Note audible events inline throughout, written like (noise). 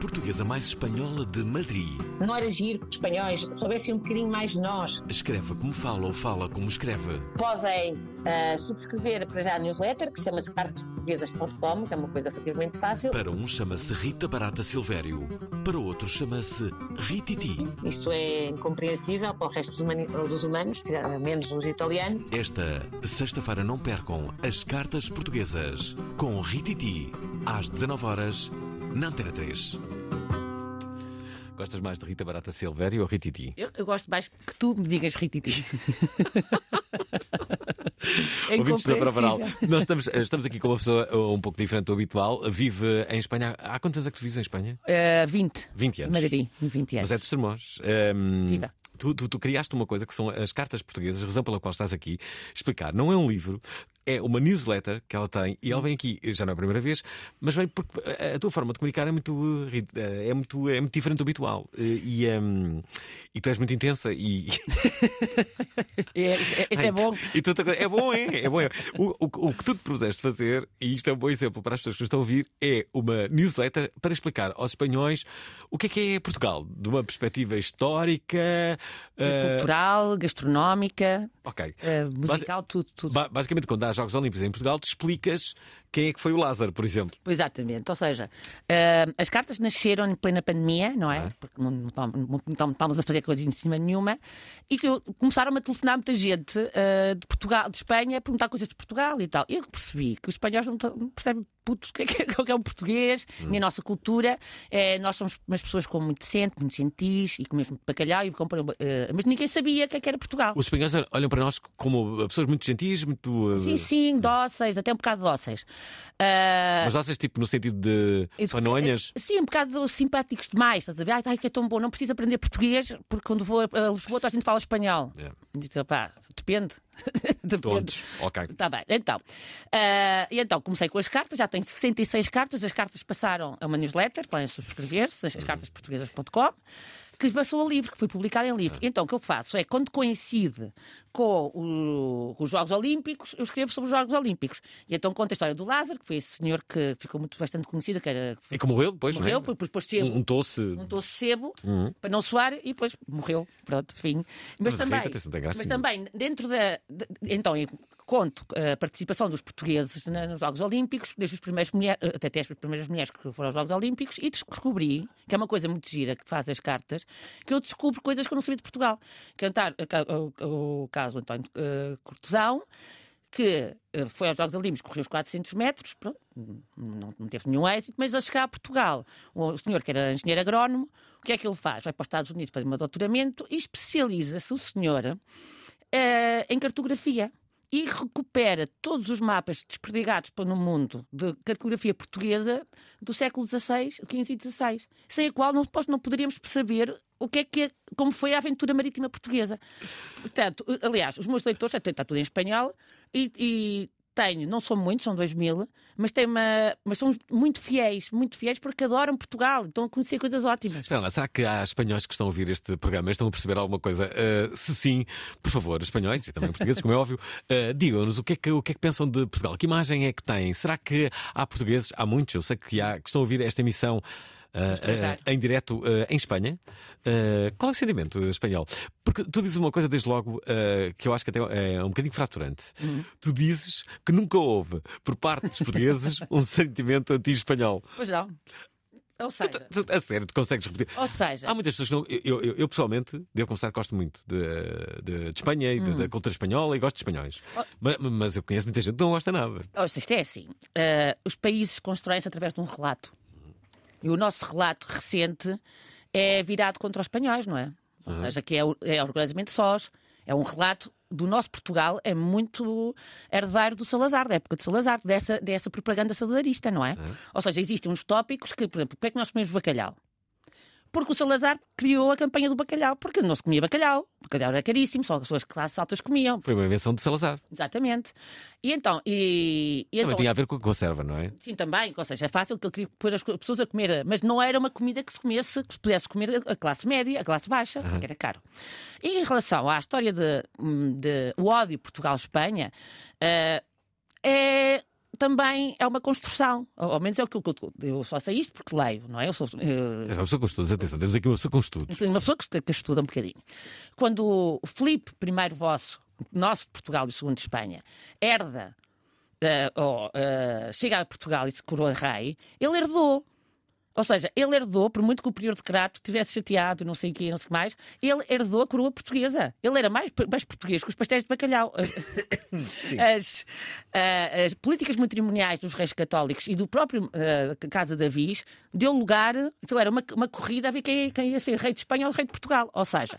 Portuguesa mais espanhola de Madrid. Não era giro que os espanhóis soubessem um bocadinho mais de nós. Escreve como fala ou fala como escreve. Podem ah, subscrever para já a newsletter, que chama-se cartasportuguesas.com, que é uma coisa relativamente fácil. Para um chama-se Rita Barata Silvério. Para outro chama-se Rititi. Isto é incompreensível para o resto dos, humani- dos humanos, menos os italianos. Esta sexta-feira não percam as cartas portuguesas com Rititi às 19 horas na Antena 3. Gostas mais de Rita Barata Silvério ou Rititi? Eu, eu gosto mais que tu me digas Rititi. (laughs) é Ouvintes da. Nós estamos, estamos aqui com uma pessoa uh, um pouco diferente do habitual. Vive em Espanha. Há quantos anos é que tu vives em Espanha? Uh, 20. 20 anos. Madrid, 20 anos. Mas é de Estremoz. Um, Viva. Tu, tu- tu criaste uma coisa que são as cartas portuguesas, razão pela qual estás aqui. Explicar, não é um livro, é uma newsletter que ela tem e ela vem aqui, já não é a primeira vez, mas vem porque a, tua forma de comunicar é muito, uh, uh, é muito, é muito diferente do habitual. Uh, E, um, e tu és muito intensa e. (laughs) É, isto é, isto é bom. E coisa- É bom, é? É bom. é. O, o- o que tu te propuseste fazer, e isto é um bom exemplo para as pessoas que nos estão a ouvir, é uma newsletter para explicar aos espanhóis o que é que é Portugal, de uma perspectiva histórica. eh, Cultural, gastronómica, ok. uh, musical, tudo. tudo. Ba- basicamente, quando há Jogos Olímpicos em Portugal, te explicas quem é que foi o Lázaro, por exemplo. Exatamente, ou seja, uh, as cartas nasceram em plena pandemia, não é? Ah. Porque não, não, estávamos- não- não estávamos a fazer coisas em cima nenhuma, e que começaram a telefonar muita gente uh, de Portugal, de Espanha, a perguntar coisas de Portugal e tal. Eu percebi que os espanhóis não, não percebem puto o que é, que é- que é um português, Hum. nem a nossa cultura. Eh, nós somos umas pessoas com muito decente, muito gentis e com mesmo bacalhau, e compram, eh, mas ninguém sabia o que é que era Portugal. Os espanhóis olham para nós como pessoas muito gentis, muito. eh, Sim, sim, dóceis, até um bocado dóceis. Ah, Mas vocês, tipo, no sentido de Eu- fanonhas. Sim, um bocado simpáticos demais, estás a ver? Ai, ai, que é tão bom, não preciso aprender português, porque quando vou a Lisboa, toda a gente fala espanhol. É. Digo, pá, depende. (laughs) depende. Todos. Ok. Está bem, então. ah, e então comecei com as cartas, já tenho 66 cartas, as cartas passaram a uma newsletter, podem subscrever-se, as cartasportuguesas.com, que passou a livro, que foi publicado em livro. Então o que eu faço é, quando coincide com, o- com os Jogos Olímpicos, eu escrevo sobre os Jogos Olímpicos. E então conta a história do Lázaro, que foi esse senhor que ficou muito bastante conhecido, que era. E como morreu depois, Morreu, não é? depois depois sebo, Um, um tosse. um doce sebo Uhum. para não soar e depois morreu. Pronto, fim. Mas, Mas também, graça mas também dentro da. de- então, eu conto a participação dos portugueses nos Jogos Olímpicos, desde os primeiros mulher, até até as primeiras mulheres que foram aos Jogos Olímpicos, e descobri, que é uma coisa muito gira que faz as cartas, que eu descubro coisas que eu não sabia de Portugal. Cantar o, o caso António uh, Cortesão, que eh, foi aos Jogos Olímpicos, correu os 400 metros, pronto, não, não teve nenhum êxito, mas a chegar a Portugal, o senhor que era engenheiro agrónomo, o que é que ele faz? Vai para os Estados Unidos fazer um doutoramento e especializa-se, o senhor, eh, em cartografia. E recupera todos os mapas desperdigados pelo mundo de cartografia portuguesa do século XVI, XV e XVI, sem a qual não, não poderíamos saber o que é que é- como foi a aventura marítima portuguesa. Portanto, aliás, os meus leitores, até está tudo em espanhol, e, e tenho, não são muitos, são dois mil, mas, tem uma, mas são muito fiéis, muito fiéis porque adoram Portugal, estão a conhecer coisas ótimas. Espera lá, será que há espanhóis que estão a ouvir este programa estão a perceber alguma coisa? Uh, se sim, por favor, espanhóis e também portugueses, como é óbvio, uh, (laughs) digam-nos o que, é que, o que é que pensam de Portugal. Que imagem é que têm? Será que há portugueses? Há muitos, eu sei que, há, que estão a ouvir esta emissão. Uh, uh, em direto uh, em Espanha. Uh, qual é o sentimento espanhol? Porque tu dizes uma coisa desde logo uh, que eu acho que até é um bocadinho fraturante. Tu dizes que nunca houve, por parte dos portugueses, (laughs) um sentimento anti-espanhol. Pois não. Ou seja, A sério, tu consegues repetir? ou seja Há muitas pessoas que não. Eu, eu, eu, pessoalmente, devo confessar que gosto muito de, de, de Espanha e de- da cultura espanhola e gosto de espanhóis. Oh. Mas, mas eu conheço muita gente que não gosta nada. Ou seja, isto é assim: eh, os países constroem-se através de um relato. E o nosso relato recente é virado contra os espanhóis, não é? Ou seja, que é, é orgulhosamente sós. É um relato do nosso Portugal, é muito herdeiro do Salazar, da época de Salazar, dessa, dessa propaganda salazarista, não é? Ou seja, existem uns tópicos que, por exemplo, porque é que nós comemos bacalhau? Porque o Salazar criou a campanha do bacalhau, porque não se comia bacalhau. O bacalhau era caríssimo, só as pessoas de classes altas comiam. Foi uma invenção de Salazar. Exatamente. E então, e, e Também então tinha a ver com a conserva, não é? Sim, também, ou seja, é fácil que ele queria pôr as pessoas a comer, mas não era uma comida que se comesse, que se pudesse comer a classe média, a classe baixa, porque era caro. E em relação à história de, hum, de o ódio Portugal-Espanha, eh, é também é uma construção, ou ao menos é o que eu, eu só sei isto porque leio, não é? Eu sou, eh, Tens uma pessoa com estudos, atenção, temos aqui uma pessoa com estudos. uma pessoa que, que estuda um bocadinho. Quando o Filipe I vosso, nosso de Portugal e o segundo de Espanha, herda, eh, ou eh, chega a Portugal e se coroa rei, ele herdou. Ou seja, ele herdou, por muito que o prior de Crato tivesse chateado, não sei o quê, não sei o que mais, ele herdou a coroa portuguesa. Ele era mais, mais português que os pastéis de bacalhau. (coughs) As, ah, as políticas matrimoniais dos reis católicos e do próprio ah, Casa de Avis deu lugar, então era uma, uma corrida a ver quem, quem ia ser rei de Espanha ou rei de Portugal. Ou seja,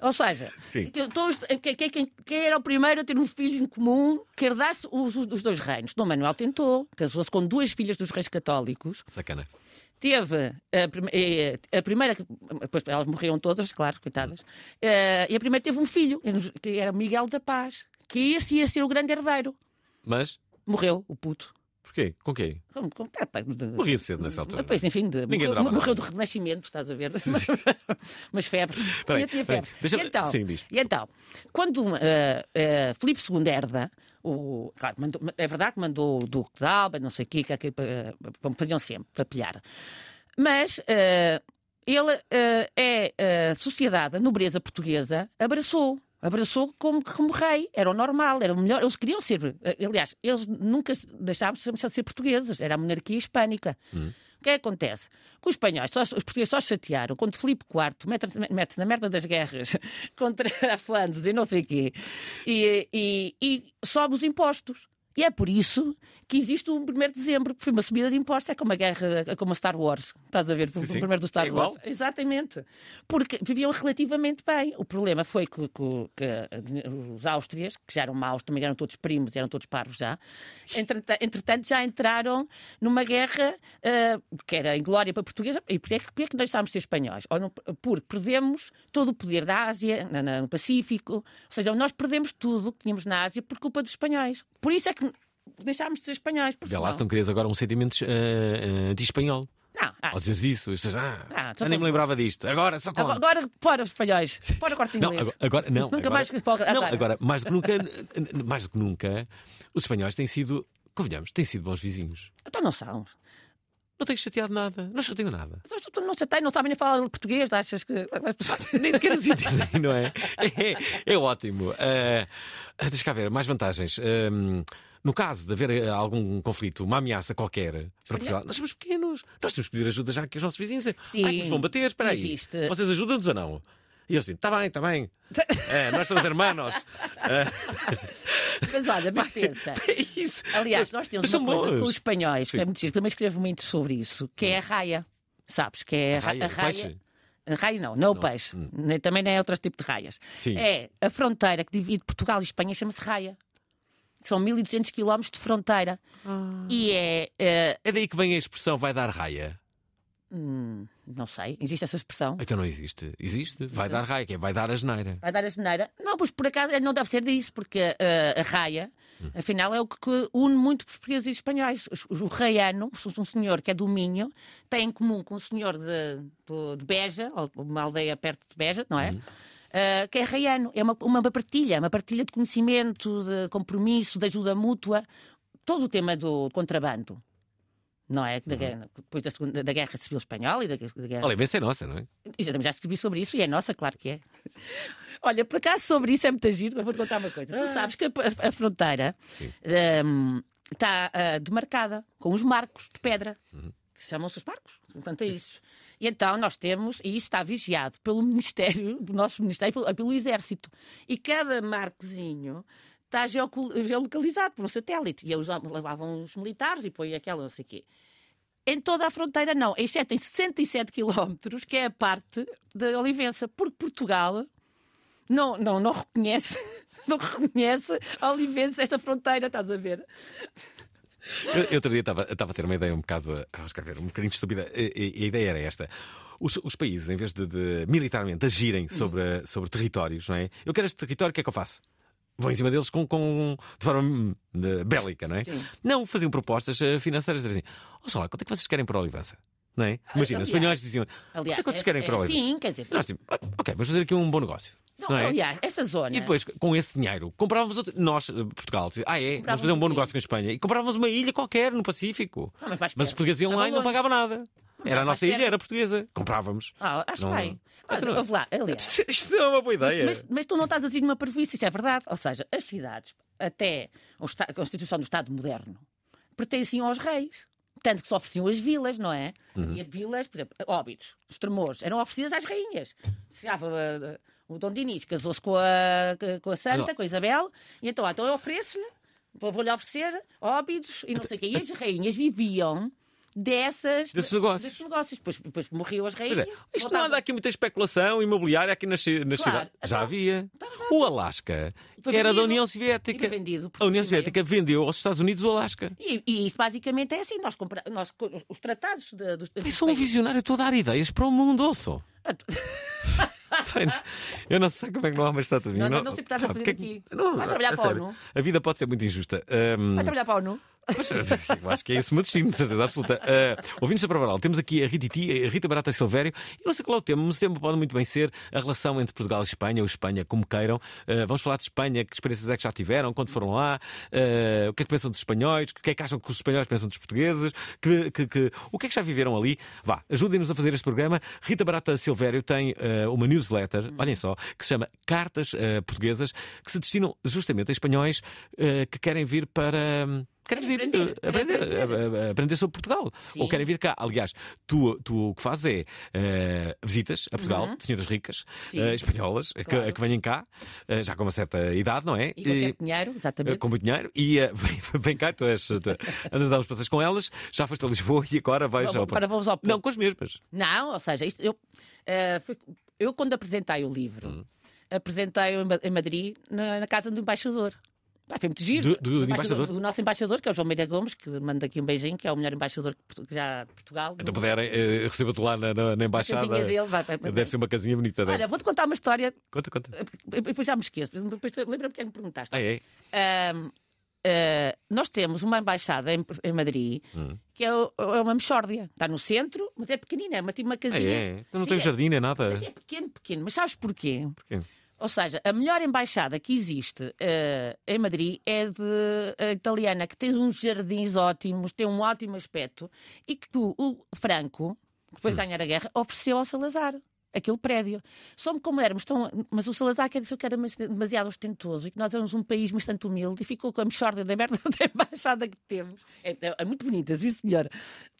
ou seja, que todos- quem, quem- quem- quem era o primeiro a ter um filho em comum que herdasse os, os dois reinos? Dom Manuel tentou, casou-se com duas filhas dos reis católicos, Sacana. Teve a, prime- eh, a primeira, depois elas morreram todas, claro, coitadas, eh, e a primeira teve um filho, que era Miguel da Paz, que esse ia ser o grande herdeiro. Mas, Morreu, o puto. porquê? Com quê? Com- com- é, pá, de- Morria cedo nessa altura. Depois, enfim, de, Ninguém morreu, morreu do renascimento, estás a ver? (laughs) Mas febres. Peraí, Tinha- tinha peraí. E então, Sim, e então, quando eh, eh, Filipe II herda, o, claro, mandou- é verdade que mandou o Duque de Alba, não sei o quê, que, que, que, como faziam sempre, para pilhar. Mas eh, ele, eh, é a sociedade, a nobreza portuguesa, abraçou. Abraçou como, como rei, era o normal, era o melhor. Eles queriam ser, eh, aliás, eles nunca deixavam de ser- portugueses, era a monarquia hispânica. O que é que acontece? Que os espanhóis, só, os portugueses só chatearam quando Filipe IV mete- mete-se na merda das guerras (laughs) contra a Flandres e não sei o quê e, e, e sobe os impostos. E é por isso que existe o 1 de dezembro, que foi uma subida de impostos, é como a guerra, é como a Star Wars. Estás a ver? Sim, o sim. primeiro do Star É. Wars. Exatamente. Porque viviam relativamente bem. O problema foi que, que- que os Áustrias, que já eram maus, também eram todos primos, eram todos parvos já, entretanto, já entraram numa guerra ah, que era em glória para a portuguesa. E porquê, é que- porquê é que deixámos de ser espanhóis? Ou não- porque perdemos todo o poder da Ásia, no Pacífico. Ou seja, nós perdemos tudo que tínhamos na Ásia por culpa dos espanhóis. Por isso é que deixámos de ser espanhóis. Vê lá se não querias agora um sentimento uh, anti-espanhol. Não, ah, Ou dizes isso, ah, Ah, já nem me lembrava disto. Agora, só agora, com. agora fora os espanhóis. Fora corte Não, inglês. agora, agora- não. Nunca agora, mais que pode- Não, azar. agora, mais do que nunca, mais do que nunca, os espanhóis têm sido, convenhamos, têm sido bons vizinhos. Então não são. Não tenho chateado nada, não chateiam nada. Então, tu Não chatei, não sabem nem falar português, achas que. (laughs) Nem sequer os entendem, não é? É, é ótimo. Uh, deixa cá ver, mais vantagens. Um, no caso de haver eh, algum conflito, uma ameaça qualquer para Portugal, nós somos pequenos, nós temos que pedir ajuda já aqui aos nossos vizinhos. Sim, Ai, que nos vão bater, espera aí. existe. Vocês ajudam-nos ou não? E eles dizem, está bem, está bem. (laughs) É, nós somos hermanos. (laughs) Mas olha, mas (laughs) pensa. É isso. Aliás, nós temos uma coisa bons. com os espanhóis, que Sim. é muito giro, também escrevo muito sobre isso, que é a raia. Sabes? Que é a, ra- Raia, a raia. peixe? A raia não, não, o peixe. Nem- também nem é outro tipo de raias. Sim. É a fronteira que divide Portugal e Espanha chama-se raia. São 1200 km de fronteira. Ah. E é. eh, É daí que vem a expressão vai dar raia. hum, não sei, existe essa expressão? Então não existe. Existe. Vai dar raia, que é vai dar a geneira. Vai dar a geneira? Não, pois por acaso não deve ser disso, porque eh, a raia, afinal, é o que, une muito portugueses e espanhóis. Os- O raiano, um senhor que é do Minho, tem em comum com um senhor de, do- de Beja, ou uma aldeia perto de Beja, não é? Eh, que é raiano. É uma, uma partilha, uma partilha de conhecimento, de compromisso, de ajuda mútua. Todo o tema do contrabando. Não é? Da guerra- depois da, segunda, da Guerra Civil Espanhola e da, da Guerra. Olha, é nossa, não é? Já, já escrevi sobre isso e é nossa, claro que é. Olha, por acaso sobre isso é muito giro, mas vou-te contar uma coisa. Tu sabes que a, a- fronteira Sim. hum, está ah, demarcada com os marcos de pedra. que chamam-se os barcos. Portanto, é isso. E então nós temos, e isso está vigiado pelo (laughs) Ministério, do nosso Ministério, pelo, pelo Exército. E cada marcozinho está geolocalizado por um satélite. E eles levavam os militares e põem aquela, não sei o quê. Em toda a fronteira, não, exceto em 67 quilómetros, que é a parte da Olivença, porque Portugal não, não, não reconhece, (laughs) não reconhece a Olivença, esta fronteira, estás a ver? Eu, eu outro dia estava a ter uma ideia um bocado, vamos cá ver, um bocadinho estúpida. A, a- a ideia era esta. Os, os países, em vez de, de militarmente agirem Hum. sobre, sobre territórios, não é? Eu quero este território, o que é que eu faço? Vou em cima deles com, com, de forma hum, bélica, não é? Sim. Não, faziam propostas eh, financeiras, assim: ó só lá, quanto é que vocês querem para a Olivença? Não é? Imagina, aliás- os espanhóis diziam: Aliás, quanto é que vocês é- querem é- para Olivença? Sim, quer dizer. Nós, tipo, "Ah, ok, vamos fazer aqui um bom negócio. Não, não é? Aliás, essa zona. E depois, com esse dinheiro, comprávamos outro... nós, eh, Portugal, dizia, ah é, vamos fazer um bom o negócio com a Espanha. E comprávamos uma ilha qualquer no Pacífico. Não, mas, mais Mas os portugueses iam lá e não pagavam nada. Era a nossa ilha, era portuguesa. Comprávamos. Ah, acho Não- bem. Mas, Então, ouve lá, aliás. (laughs) Isto é uma boa ideia. Mas, mas tu não estás a dizer numa prejuízo, isso é verdade. Ou seja, as cidades, até o a Constituição do Estado moderno, pertenciam aos reis. Tanto que se ofereciam as vilas, não é? Uhum. E as vilas, por exemplo, óbidos, os tremores, eram oferecidas às rainhas. Chegava uh, o Dom Dinis, casou-se com a, com a Santa, Não. com a Isabel, e então, ah, então eu ofereço-lhe, vou- vou-lhe oferecer óbidos e não sei o quê. E as rainhas viviam dessas, Desses negócios. desses negócios. Depois, depois morriam as Pois rainhas. é, isto não anda aqui muita especulação imobiliária aqui nas, ci- nas Claro, cidades. Já então- havia. Então. O Alasca Foi era da vendido. União E Soviética. vendido A União. Soviética vendeu aos Estados Unidos o Alasca. E, e isso basicamente é assim. Nós compra... nós, os tratados de, dos, Eu sou um visionário, estou a dar ideias para o mundo, ouço. Ah, (laughs) Eu não sei como é que não há uma estátua. Não, não, não sei o que estás a Pá, fazer é aqui. Não, Vai trabalhar a para sério, ONU. A vida pode ser muito injusta. Vai trabalhar para a ONU. Eu acho que é esse o meu destino, de certeza absoluta. Uh, ouvintes da Provaral, temos aqui a Rititi, a Rita Barata Silvério. E não sei qual é o tema, mas o tema pode muito bem ser a relação entre Portugal e Espanha, ou Espanha, como queiram. Uh, vamos falar de Espanha, que experiências é que já tiveram, quando foram lá, uh, o que é que pensam dos espanhóis, o que é que acham que os espanhóis pensam dos portugueses, que, que- que- o que é que já viveram ali. Vá, ajudem-nos a fazer este programa. Rita Barata Silvério tem uma newsletter, olhem só, que se chama Cartas Portuguesas, que se destinam justamente a espanhóis que querem vir para. Querem vir Aprender, uh, aprender, aprender. aprender sobre Portugal. Sim. Ou querem vir cá. Aliás, tu, tu o que fazes é eh, visitas a Portugal, de senhoras ricas, Uhum. Sim. eh, espanholas, que, Claro. que venham cá, eh, já com uma certa idade, não é? E com certo dinheiro, eh, exatamente. com muito dinheiro, e eh, (laughs) vem, vem cá, tu és, tu andas a dar uns passeios com elas, já foste a Lisboa e agora vais ao. para vamos ao Não, com as mesmas. Não, ou seja, isto, eu, eh, foi- eu quando apresentei o livro, Hum. apresentei-o em Madrid, na, na casa do embaixador. Pá, foi muito giro. Do- do- do embaixador? Do nosso embaixador, que é o João Meira Gomes, que manda aqui um beijinho, que é o melhor embaixador que que já de Portugal. Então puderem, eh, receba-te lá na, na, na a embaixada. casinha dele. Vai, vai- Deve ser uma casinha bonita. deve. Olha, vou-te contar uma história, Conta, conta. eh, depois já me esqueço, depois lembra-me quem me perguntaste. Ah, é? Ah, nós temos uma embaixada em, em Madrid Hum. que é, é uma mexórdia. Está no centro, mas é pequenina, é uma, tipo uma Ah, casinha. é? Então não Sim, tem é- jardim nem nada. Mas é pequeno, pequeno. Mas sabes porquê? Porquê? Ou seja, a melhor embaixada que existe eh, em Madrid é de a italiana, que tem uns jardins ótimos, tem um ótimo aspecto, e que tu, o Franco, depois de ganhar a guerra, ofereceu ao Salazar. Aquele prédio. Só como éramos tão. Mas o Salazar quer dizer que era mas- demasiado ostentoso e que nós éramos um país bastante humilde e ficou com a mexorda da merda (laughs) da embaixada que temos. É, é muito bonita, sim senhora.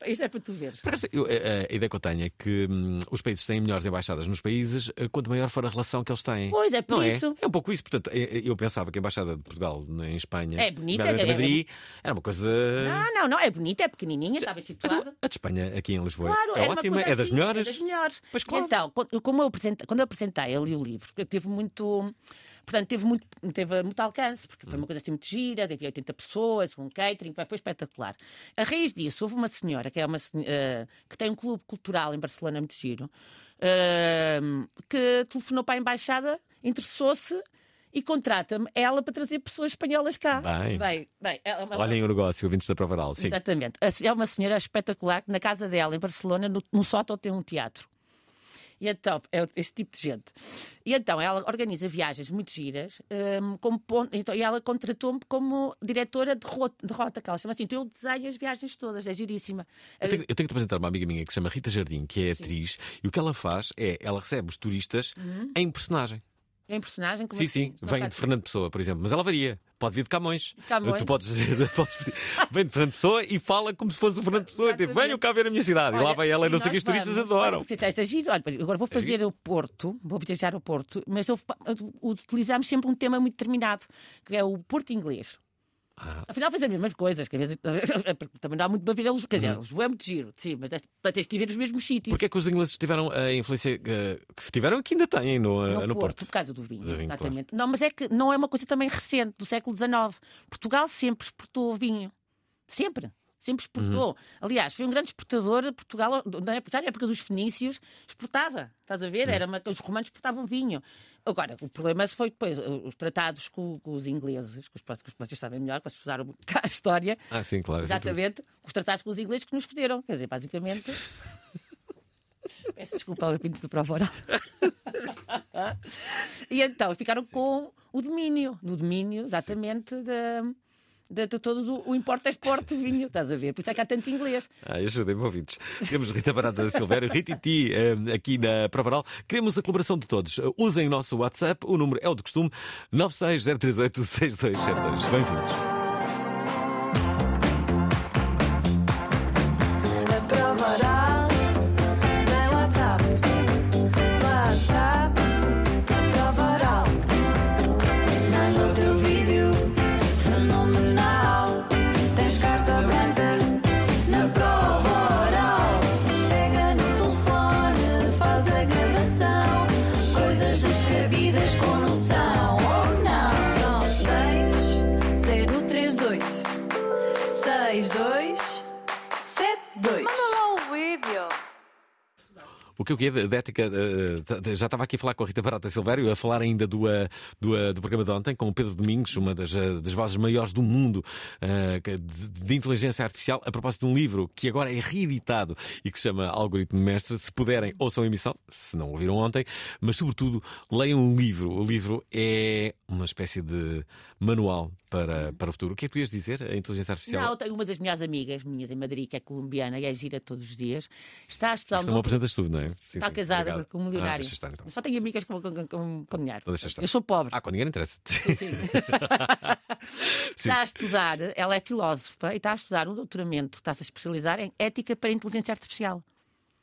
Isto é para tu veres. Por acaso, eu- a, a ideia que eu tenho é que hum, os países têm melhores embaixadas nos países eh, quanto maior for a relação que eles têm. Pois é, por Não isso. é? É um pouco isso. Portanto, eu pensava que a Embaixada de Portugal em Espanha, É bonita, é- em Madrid, era uma coisa. Não, não, não, é bonita, é pequenininha, bem Então, situada. a de Espanha aqui em Lisboa Claro, é ótima, é das assim, melhores. É das melhores. Pois claro. Então, quando, como eu apresentei, quando eu apresentei ali o livro, eu teve muito. Portanto, teve muito, teve muito alcance, porque foi uma coisa assim muito gira, havia 80 pessoas, um catering, foi espetacular. A raiz disso, houve uma senhora, que, é uma, eh, que tem um clube cultural em Barcelona muito giro, eh, que telefonou para a embaixada, interessou-se e contrata-me ela para trazer pessoas espanholas cá. Bem. bem, bem ela- ela- Olhem o negócio, ouvintes da Prova Oral. Sim. Exatamente. É uma senhora espetacular que na casa dela, em Barcelona, no, no sótão tem um teatro. E então, é esse tipo de gente. E então, ela organiza viagens muito giras, hum, como ponto, então, e ela contratou-me como diretora de rota, de rota, que ela chama assim. Então, eu desenho as viagens todas, é giríssima. Eu tenho, eu tenho que te apresentar uma amiga minha que se chama Rita Jardim, que é atriz, e o que ela faz é ela recebe os turistas em personagem. Em personagem, como sim, assim? sim. Vem de Fernando Pessoa, por exemplo, mas ela varia. Pode vir de Camões. Camões. Tu podes, (laughs) podes pedir. Vem de Fernando Pessoa e fala como se fosse o Fernando Pessoa. Tipo, venham cá ver a minha cidade. e lá Olha, vai ela e não sei o que os turistas adoram. Porque esta giro. Olha, agora vou fazer o Porto, vou viajar ao Porto, mas eu, utilizamos sempre um tema muito determinado, que é o Porto inglês. Ah. Afinal, faz as mesmas coisas, que às vezes (laughs) também não há muito para ver a Lisboa. Quer Uhum. dizer, Lisboa é muito giro, sim, mas tens- que ir ver os mesmos sítios. Porquê é que os ingleses tiveram a influência eh, que tiveram e que ainda têm no, eh, No, no Porto, Porto? por causa do vinho, Do vinho, exatamente. Não, mas é que não é uma coisa também recente, do século XIX. Portugal sempre exportou vinho. Sempre. Sempre exportou. Uhum. Aliás, foi um grande exportador. Portugal, na época, já na época dos fenícios, exportava. Estás a Uhum. ver? Era uma, os romanos exportavam vinho. Agora, o problema foi depois os tratados com, com os ingleses, que os, que vocês sabem melhor, vocês estudaram cá a história. Ah, sim, claro. sim, Exatamente. Os tratados com os ingleses que nos foderam. Quer dizer, basicamente. (laughs) Peço desculpa ao Pinto do Prova Oral. (laughs) e então ficaram com o domínio. No domínio, exatamente, da. De, de todo do- o importa-exporte de vinho, estás a ver? Por isso é que há tanto inglês. Ah, ajudem-me, ouvintes. Temos Rita Barata da Silvério, (laughs) Rita e Ti, eh, aqui na Provaral. Queremos a colaboração de todos. Usem o nosso WhatsApp, o número é o de costume, 960386272. Bem-vindos. Que eu queria de ética, eh, já estava aqui a falar com a Rita Barata Silvério, a falar ainda do, eh, do, eh, do programa de ontem, com o Pedro Domingos, uma das, das vozes maiores do mundo que- de, de inteligência artificial, a propósito de um livro que agora é reeditado e que se chama Algoritmo Mestre. Se puderem, ouçam a emissão, se não ouviram ontem, mas sobretudo leiam o livro. O livro é uma espécie de manual para, para o futuro. O que é que tu ias dizer? A inteligência artificial? Não, tenho uma das minhas amigas, minhas em Madrid, que é colombiana e é gira todos os dias, está a estudar um Isto não me apresentas tudo, não é? Sim, Está sim, casada obrigado. com um Ah, milionário. deixa estar, então. Só tenho amigas com, com, com, com dinheiro. Então. Eu sou pobre. Ah, com ninguém interessa. Sim, sim. (laughs) está a estudar, ela é filósofa e está a estudar um doutoramento, está-se a especializar em ética para a inteligência artificial.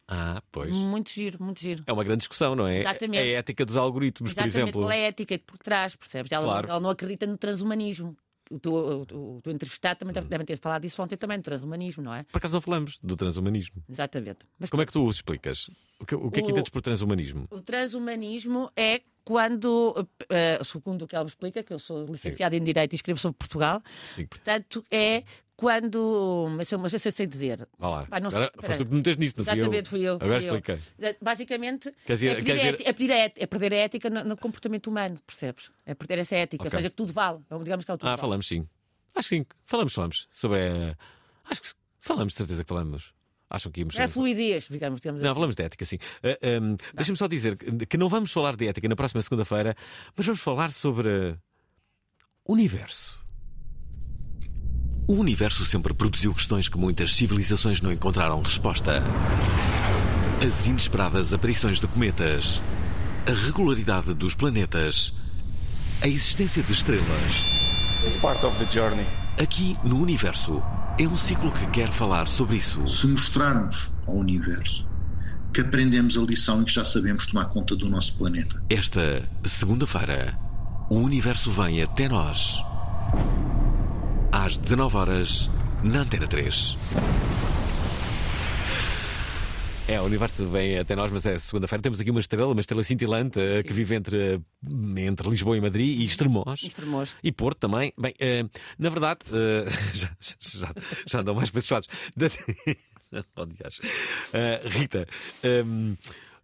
Ah, pois. Muito giro, muito giro. É uma grande discussão, não é? Exatamente. É a ética dos algoritmos, por Exatamente, exemplo. qual é a ética por trás, percebes? Ela, Claro. ela não acredita no transhumanismo. O teu, o, o, teu entrevistado também deve, devem ter falado disso ontem também, no transhumanismo, não é? Por acaso não falamos do transhumanismo. Exatamente. Mas Como é que tu os explicas? O que, o que é que entendes por transhumanismo? O transhumanismo é quando, eh, segundo o que ela me explica, que eu sou licenciada em Direito e escrevo sobre Portugal, Sim. portanto, é quando. Mas eu, mas eu sei sei dizer. Vá lá. Pá, não sei, Agora, foste tu que me nisso, não fui eu. Exatamente, fui eu. Agora fui eu. explica. Eh, Basicamente, Quer dizer- é, quer dizer- é pedir a éti- é perder a ética no, no comportamento humano, percebes? É perder essa ética, Ok. ou seja, que tudo vale. Digamos que é o tudo Ah, vale. falamos sim. Acho que sim. Falamos, falamos. Sobre a... Acho que falamos, de certeza que falamos. Acham que íamos... É a fluidez, digamos, digamos Não, assim. falamos de ética, sim. Ah, ahm, Deixa-me só dizer que que não vamos falar de ética na próxima segunda-feira, mas vamos falar sobre universo. O universo sempre produziu questões que muitas civilizações não encontraram resposta. As inesperadas aparições de cometas, a regularidade dos planetas, a existência de estrelas. It's part of the journey. Aqui no universo é um ciclo que quer falar sobre isso. se mostrarmos ao universo que aprendemos a lição e que já sabemos tomar conta do nosso planeta. Esta segunda-feira, o universo vem até nós. Às 19 horas na Antena 3. É, o universo vem até nós, mas é segunda-feira. Temos aqui uma estrela, uma estrela cintilante eh, que vive entre, entre Lisboa e Madrid e Estremoz. Extremoz. E Porto também. Bem, eh, na verdade, eh, (laughs) já, já, já andam mais passados. (laughs) oh. Eh, Rita, ehm,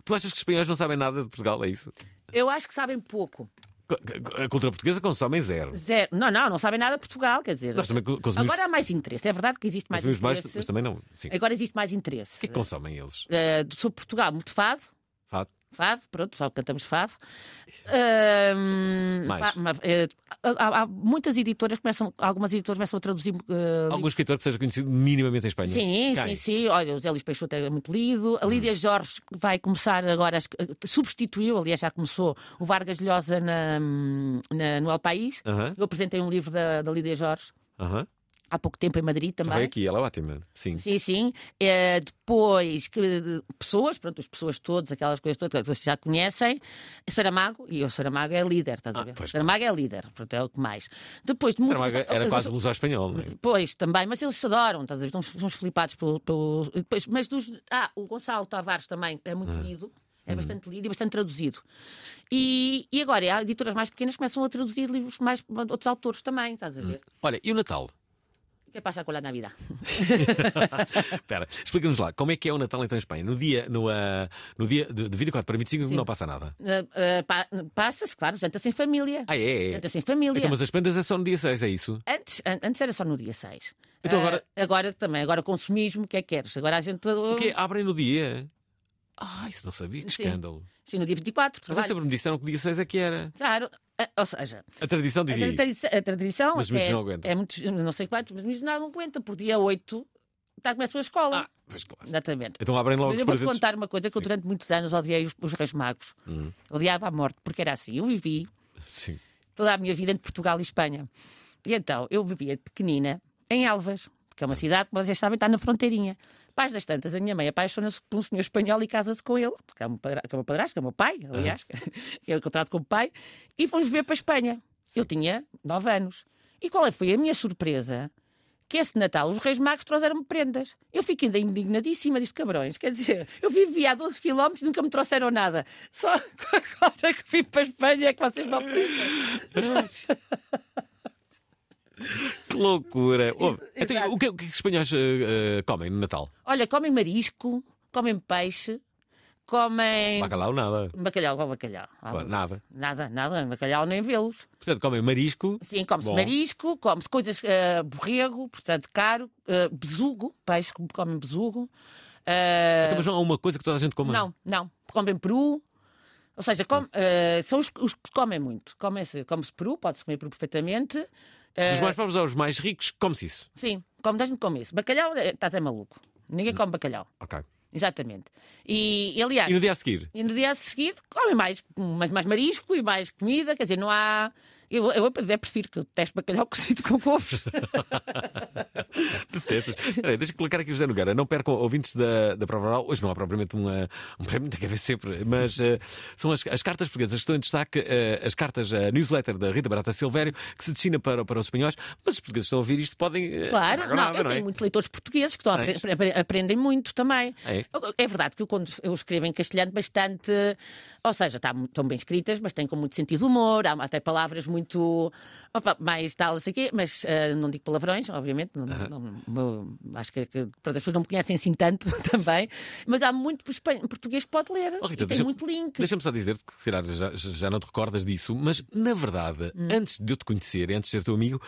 tu achas que os espanhóis não sabem nada de Portugal? É isso? Eu acho que sabem pouco. A cultura portuguesa consomem zero. Zero. Não, não, não sabem nada de Portugal, quer dizer. Nós também co- consumimos, Agora há mais interesse. É verdade que existe mais consumimos mais, interesse. mas também não. Sim. O Agora existe mais interesse. que é que consomem eles? Eh, sobre Portugal, muito fado. Fado? Fado, pronto, só cantamos fado. Mais? fa- eh, há, há muitas editoras começam, algumas editoras começam a traduzir eh, Algum escritor que seja conhecido minimamente em Espanha? Sim, Quem? sim, sim. Olha, o Zé Luís Peixoto é muito lido. A. Lídia Jorge vai começar agora, es- substituiu, aliás, já começou, o Vargas Llosa na, na- no El País. Eu apresentei um livro da, da Lídia Jorge aham. Há pouco tempo em Madrid também. veio aqui, ela é ótima. Sim. Sim, sim. Eh, depois, que, pessoas, pronto, as pessoas todas, aquelas coisas todas que vocês já conhecem. Saramago, e o Saramago é líder, estás a Ah, ver? pois, Saramago é líder, pronto, é o que mais. Depois de música. Saramago era quase luz ao espanhol, não é? Pois, também, mas eles se adoram, estás a ver? Estão, estão flipados pelo. pelo... Depois, mas dos. Ah, o Gonçalo Tavares também é muito lido. É bastante lido e bastante traduzido. E, e agora, há editoras mais pequenas que começam a traduzir livros mais outros autores também, estás a ver? Olha, e o Natal? O que passa com a Navidad? (laughs) Espera, explica-nos lá, como é que é o Natal então em Espanha? No dia, no, ah, no dia de, de 24 para 25 Sim. não passa nada. Ah, ah, pa- Passa-se, claro, janta-se em família. Ah, é? é. Janta-se em família. Então, mas as prendas é só no dia 6, é isso? Antes, an- antes era só no dia 6. Então agora- agora também, agora consumismo, o que é que queres? Agora a gente. O quê? Abrem no dia? Ah, isso não sabia, que Sim. escândalo. Sim, no dia 24. Mas trabalho. sempre me disseram que o dia 6 é que era. Claro, ou seja, A tradição a, dizia isso. tradição, a tradição Mas muitos é, não aguentam. é muitos, não sei quantos, mas muitos não aguentam. Por dia 8 está a começar a escola. Ah, pois claro. Exatamente. Então abrem logo eu presentes. contar uma coisa que eu Sim. durante muitos anos odiei os, os Reis Magos. Uhum. Odiava a morte, porque era assim. Eu vivi Sim. toda a minha vida entre Portugal e Espanha. E então, eu vivia de pequenina em Elvas, que é uma cidade que vocês sabem está na fronteirinha. Pais das tantas, a minha mãe apaixona-se por um senhor espanhol e casa-se com ele, que é, um padra- que é o meu padrasto, que é o meu pai, aliás, que é o contrato como pai, e fomos ver para a Espanha. Eu tinha nove anos. E qual é- foi a minha surpresa? Que esse Natal os Reis Magos trouxeram-me prendas. Eu fiquei ainda indignadíssima disto, cabrões. Quer dizer, eu vivia a 12 km e nunca me trouxeram nada. Só (laughs) agora que vim para a Espanha é que vocês me (laughs) oferecem. Que loucura! Exato. então, o, que, o que é os espanhóis eh, eh, comem no Natal? Olha, comem marisco, comem peixe, comem. Bacalhau, nada. Bacalhau, qual bacalhau? Ah, nada. Nada, nada, bacalhau nem vê-los. Portanto, comem marisco. Sim, come-se Bom. marisco, come-se coisas, eh, borrego, portanto caro, eh, besugo, peixe, comem besugo. eh, Então, mas não há uma coisa que toda a gente coma? não, não, comem peru. Ou seja, come- eh, são os, os que comem muito. Come-se come peru, pode-se comer peru perfeitamente. Eh, Dos mais pobres aos mais ricos, come-se isso. Sim, como a gente come isso. Bacalhau, eh, estás é maluco. Ninguém come bacalhau. Ok. Exatamente. E, e, aliás, E no dia a seguir? E no dia a seguir comem mais, mais, mais marisco e mais comida, quer dizer, não há. Eu, eu até prefiro que eu teste bacalhau (laughs) cozido com couves. (laughs) Detestas. Espera aí, deixa eu colocar aqui o José Nogueira. Não percam ouvintes da, da Prova Oral. Hoje não há propriamente uma, um prémio, tem que haver sempre. Mas eh, são as, as cartas portuguesas que estão em destaque, eh, as cartas, a newsletter da Rita Barata Silvério, que se destina para, para os espanhóis. Mas os portugueses estão a ouvir isto podem. eh, Claro, não, nada, eu não é? tenho muitos leitores portugueses que estão a apre- Tens? apre- aprendem muito também. É? É verdade que eu, quando eu escrevo em castelhano, bastante. Ou seja, tá, estão bem escritas, mas têm com muito sentido de humor, há até palavras muito. Opa, mais tal, não sei o quê, mas ah, não digo palavrões, obviamente. Não, não- não- acho que, que pronto, as pessoas não me conhecem assim tanto (laughs) também. Mas há muito português que pode ler. Oh, Rita, e tem muito link. Deixa-me só dizer-te que se calhar já, já não te recordas disso, mas na verdade, Hum. antes de eu te conhecer, antes de ser teu amigo,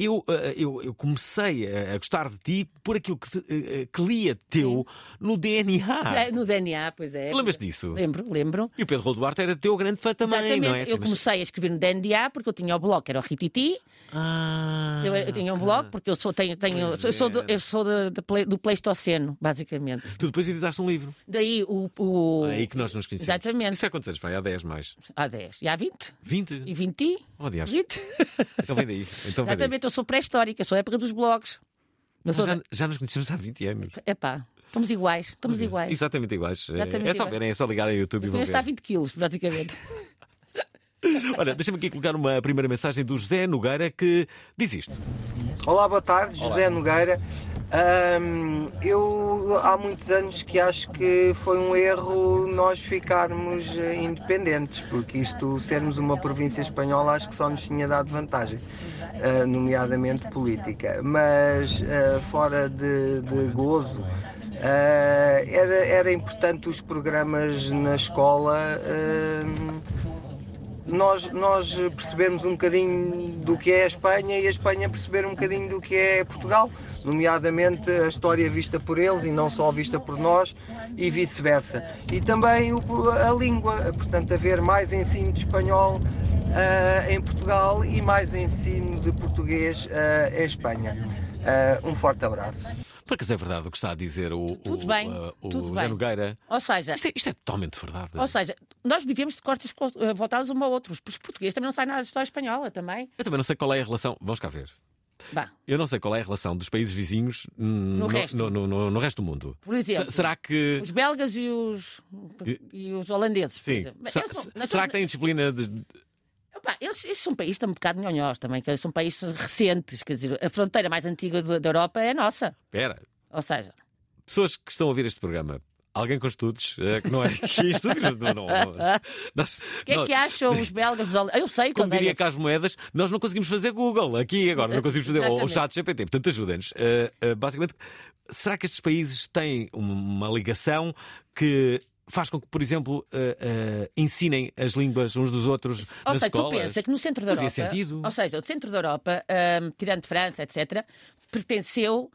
eu, eh, eu, eu comecei a, gostar de ti por aquilo que, se- eh, que lia teu no DNA. É, No DNA, pois é. Lembras disso? Lembro, lembro. E o Pedro Rolo Duarte era teu grande fã também, Exatamente. não é? Eu comecei a escrever no DNDA porque eu tinha o blog, era o Rititi. Ah, Eu, eu tinha um blog porque eu sou, tenho, tenho, eu sou, do, eu sou do, do, Plei- do Pleistoceno, basicamente. Tu depois editaste um livro. Daí o. o... É aí que nós nos conhecemos. Exatamente. Isso há quantos anos? Pai? Há 10 mais. Há 10. E há 20. 20? E 20. Oh, diacho. 20. Então vem daí. Então vem daí. Eu sou pré-histórica, sou a época dos blogs. Mas já, da... já nos conhecemos há 20 anos. Epá, estamos iguais, estamos iguais. Exatamente iguais. É- Exatamente é só verem, é só ligar ao YouTube e vão está a ver. 20 quilos, basicamente. (laughs) Olha, deixa-me aqui colocar uma primeira mensagem do José Nogueira que diz isto. Olá, boa tarde, José Nogueira. Ahm, eu há muitos anos que acho que foi um erro nós ficarmos eh, independentes, porque isto, sermos uma província espanhola, acho que só nos tinha dado vantagem, ah, nomeadamente política. Mas ah, fora de, de gozo, ah, era, era importante os programas na escola. Nós, nós percebemos um bocadinho do que é a Espanha e a Espanha perceber um bocadinho do que é Portugal, nomeadamente a história vista por eles e não só vista por nós e vice-versa. E também a língua, portanto, haver mais ensino de espanhol ah, em Portugal e mais ensino de português ah, em Espanha. Ah, um forte abraço. Por acaso é verdade o que está a dizer o, Tudo o, bem, uh, o tudo José bem. Nogueira. Ou seja, Isto é, isto é totalmente verdade. ou seja, nós vivemos de cortes co- eh, voltados um ao outro. Os portugueses também não saem nada de história espanhola também. Eu também não sei qual é a relação. Vamos cá ver. Bah, Eu não sei qual é a relação dos países vizinhos hum, No resto. no, no- no- no resto do mundo. por exemplo, Se- Será que. os belgas e os, e os holandeses, por Sim. exemplo. Mas Se- eles não- se- nós será que têm disciplina de. Epá, eles, eles são países um bocado nhonhós também, que são países recentes. Quer dizer, a fronteira mais antiga da Europa é a nossa. Espera. Ou seja, Pessoas que estão a ouvir este programa. Alguém com estudos, eh, que não é (laughs) aqui estudos, não, não, nós- o que é nós- que acham os belgas holandeses? Eu sei Como quando é diria esse- Carlos Moedas, nós não conseguimos fazer Google aqui agora, não conseguimos fazer o- o chat GPT, portanto ajudem-nos. Eh, eh, basicamente, será que estes países têm uma ligação que faz com que, por exemplo, eh, eh, ensinem as línguas uns dos outros Ou nas seja, tu escolas? pensa que no centro da Fazia Europa, sentido. ou seja, o centro da Europa, hum, tirando França, etc., pertenceu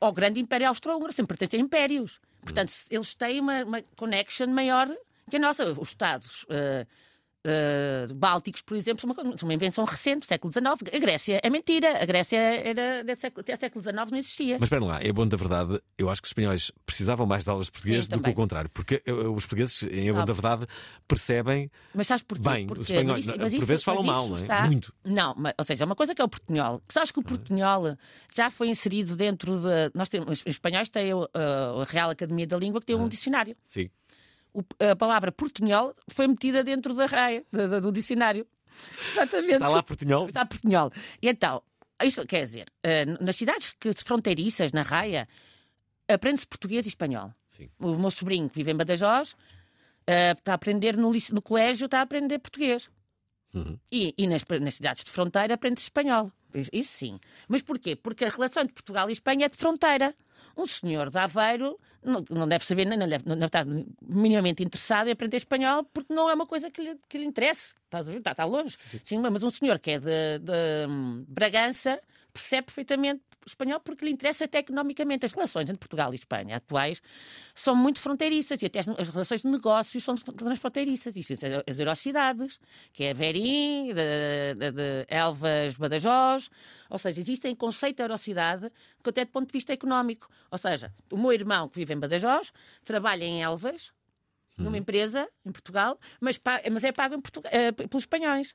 ao grande Império Austro-Húngaro, sempre pertenceu a impérios. Portanto, eles têm uma, uma connection maior que a nossa. Os Estados uh, uh, bálticos, por exemplo, são uma, uma invenção recente, do século XIX. A Grécia é mentira. A Grécia era século, até século XIX não existia. Mas espera lá, é bom da verdade, eu acho que os espanhóis precisavam mais de aulas de português Sim, do que o contrário, porque eh, os portugueses, em é bom Ah. da verdade, percebem Mas sabes porquê? bem. Porque- os espanhóis, mas isso- por mas isso- vezes falam mal, não é? está- Muito. Não, mas, ou seja, uma coisa que é o portunhol. Que sabes que o portunhol já foi inserido dentro de. Nós temos, os espanhóis têm uh, a Real Academia da Língua que tem um dicionário. Sim. A palavra portunhol foi metida dentro da raia, da- do dicionário. Exatamente. Está lá portunhol? Está portunhol. E então, isto quer dizer, uh, nas cidades que, fronteiriças, na raia, aprende-se português e espanhol. Sim. O meu sobrinho que vive em Badajoz uh, está a aprender no, no colégio, está a aprender português. Uhum. E, e nas, nas cidades de fronteira aprende-se espanhol. Isso- sim. Mas porquê? Porque a relação entre Portugal e Espanha é de fronteira. Um senhor de Aveiro não, não deve saber, nem deve, não deve estar minimamente interessado em aprender espanhol porque não é uma coisa que lhe, que lhe interesse. Estás a ver? Está, está longe. Sim, mas um senhor que é de, de, hum, Bragança percebe perfeitamente espanhol porque lhe interessa até economicamente. As relações entre Portugal e Espanha atuais são muito fronteiriças e até as, as relações de negócios são transfronteiriças. Isto, é as eurocidades, que é Verim, de, de- de Elvas, Badajoz. Ou seja, existe um conceito de eurocidade que até do ponto de vista económico. Ou seja, o meu irmão que vive em Badajoz trabalha em Elvas, numa empresa em Portugal, mas, mas é pago Portugal, eh, pelos espanhóis.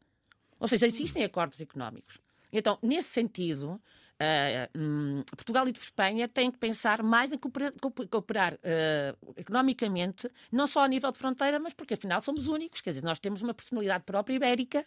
Ou seja, existem acordos económicos. Então, nesse sentido, ah, hum, Portugal e Espanha têm que pensar mais em cooperar, cooper- cooperar, ah, economicamente, não só a nível de fronteira, mas porque afinal somos únicos. Quer dizer, nós temos uma personalidade própria ibérica,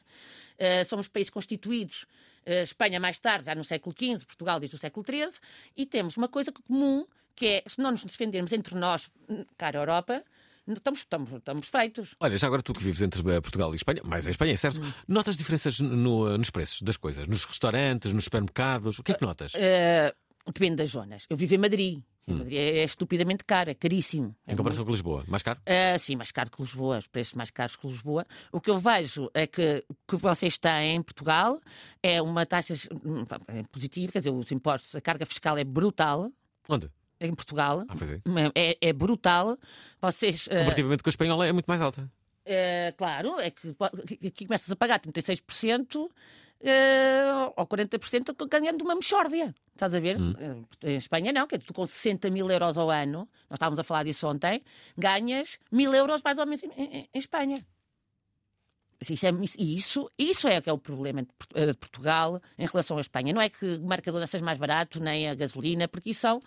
ah, somos países constituídos, ah, Espanha mais tarde, já no século XV, Portugal desde o século XIII, e temos uma coisa comum, que é, se não nos defendermos entre nós, cara Europa, estamos, estamos, estamos feitos. Olha, já agora tu que vives entre eh, Portugal e Espanha, mas em Espanha é certo, notas diferenças no- nos preços das coisas? Nos restaurantes, nos supermercados? O que é que notas? Eh, depende das zonas. Eu vivo em Madrid. Em Madrid é, é estupidamente caro, é caríssimo. É em comparação com Lisboa, mais caro? Ah, sim, mais caro que Lisboa, os preços mais caros que Lisboa. O que eu vejo é que o que vocês têm em Portugal é uma taxa hum, é positiva, quer dizer, os impostos, a carga fiscal é brutal Onde? Em Portugal. Ah, é. É, é brutal. Vocês. ah, Comparativamente com a espanhola é muito mais alta. eh, claro, é que aqui começas a pagar 36% eh, ou 40% ganhando uma mexórdia. Estás a ver? Eh, Em Espanha não, que tu com 60 mil euros ao ano, nós estávamos a falar disso ontem, ganhas mil euros mais ou menos em, em- em Espanha. Isso é, isso, isso é que é o problema de eh, de Portugal em relação à Espanha. Não é que o Mercadona seja mais barato, nem a gasolina, porque isso são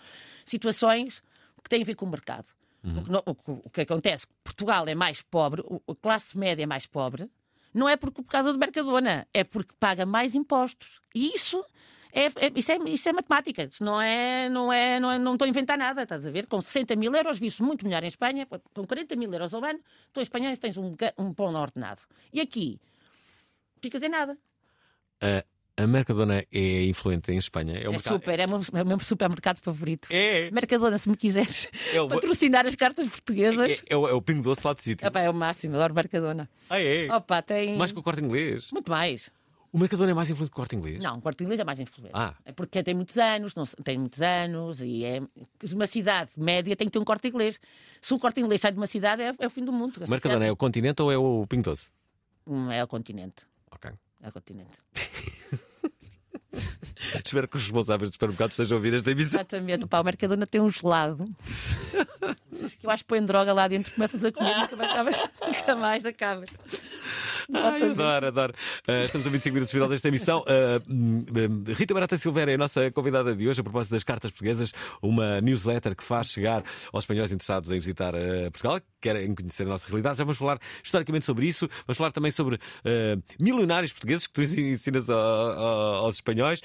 situações que têm a ver com o mercado. O, que, não- o que- o que acontece? Portugal é mais pobre, a classe média é mais pobre, não é porque, por causa do Mercadona, é porque paga mais impostos. E isso é, é- isso, é, isso é matemática. Isso não é, não é, não é- não estou a inventar nada, estás a ver? Com 60 mil euros vive-se muito melhor em Espanha, com 40 mil euros ao ano, tu em Espanha tens um, um pão ordenado. E aqui, ficas em nada. A, A Mercadona é influente em Espanha. É, É, um mercado- super, é o meu, é o meu supermercado favorito. É. Mercadona, se me quiseres É o- patrocinar as cartas portuguesas. É, é o, é o pingo doce lá de sítio. É o máximo, adoro Mercadona. Ah, é? Opa, tem. Mais que o corte inglês. Muito mais. O Mercadona é mais influente que o corte inglês? Não, o Corte Inglês é mais influente. Ah. É porque tem muitos anos, não, tem muitos anos e é uma cidade média tem que ter um corte inglês. Se um corte inglês sai de uma cidade, é, é o fim do mundo. O Mercadona é o continente ou é o pingo doce? Hum, é o continente. Ok. É o continente. (laughs) Espero que os responsáveis dos supermercados estejam a ouvir esta emissão. Exatamente. Pá, o Mercadona tem um gelado. que (laughs) eu acho que põe droga lá dentro, começas a comer, nunca mais acabas. Nunca mais acabas. Ai, adoro, adoro. Ah, estamos a 25 minutos do final desta emissão. Hum, Rita Barata Silveira é a nossa convidada de hoje, a propósito das cartas portuguesas, uma newsletter que faz chegar aos espanhóis interessados em visitar ah, Portugal, que querem conhecer a nossa realidade. Já vamos falar historicamente sobre isso. Vamos falar também sobre milionários portugueses que tu ensinas a- a- aos espanhóis.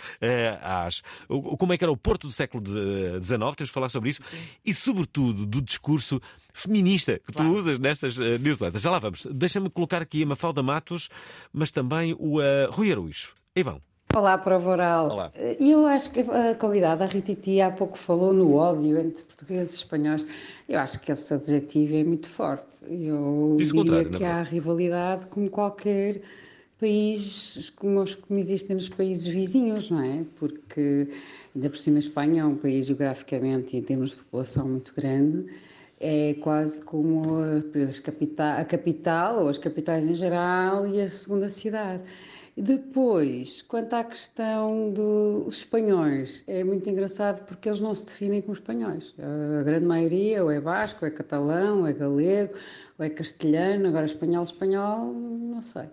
às- o- como é que era o Porto do século XIX, temos que falar sobre isso. E, sobretudo, do discurso feminista que tu usas nestas eh, newsletters. Já lá vamos. Deixa-me colocar aqui a Mafalda Matos, mas também o eh, Rui Araújo. Aí vão. Olá, Prova Oral. Olá. E eu acho que a convidada, a Rititi, há pouco falou no ódio entre portugueses e espanhóis. Eu acho que esse adjetivo é muito forte. Eu Disse o diria na que há rivalidade como qualquer país, como os que existem nos países vizinhos, não é? Porque, ainda por cima, a Espanha é um país geograficamente e em termos de população muito grande. É quase como as capita- a capital, ou as capitais em geral, e a segunda cidade. Depois, quanto à questão dos espanhóis, é muito engraçado porque eles não se definem como espanhóis. A grande maioria ou é basco, ou é catalão, ou é galego, ou é castelhano, agora espanhol, espanhol, não sei.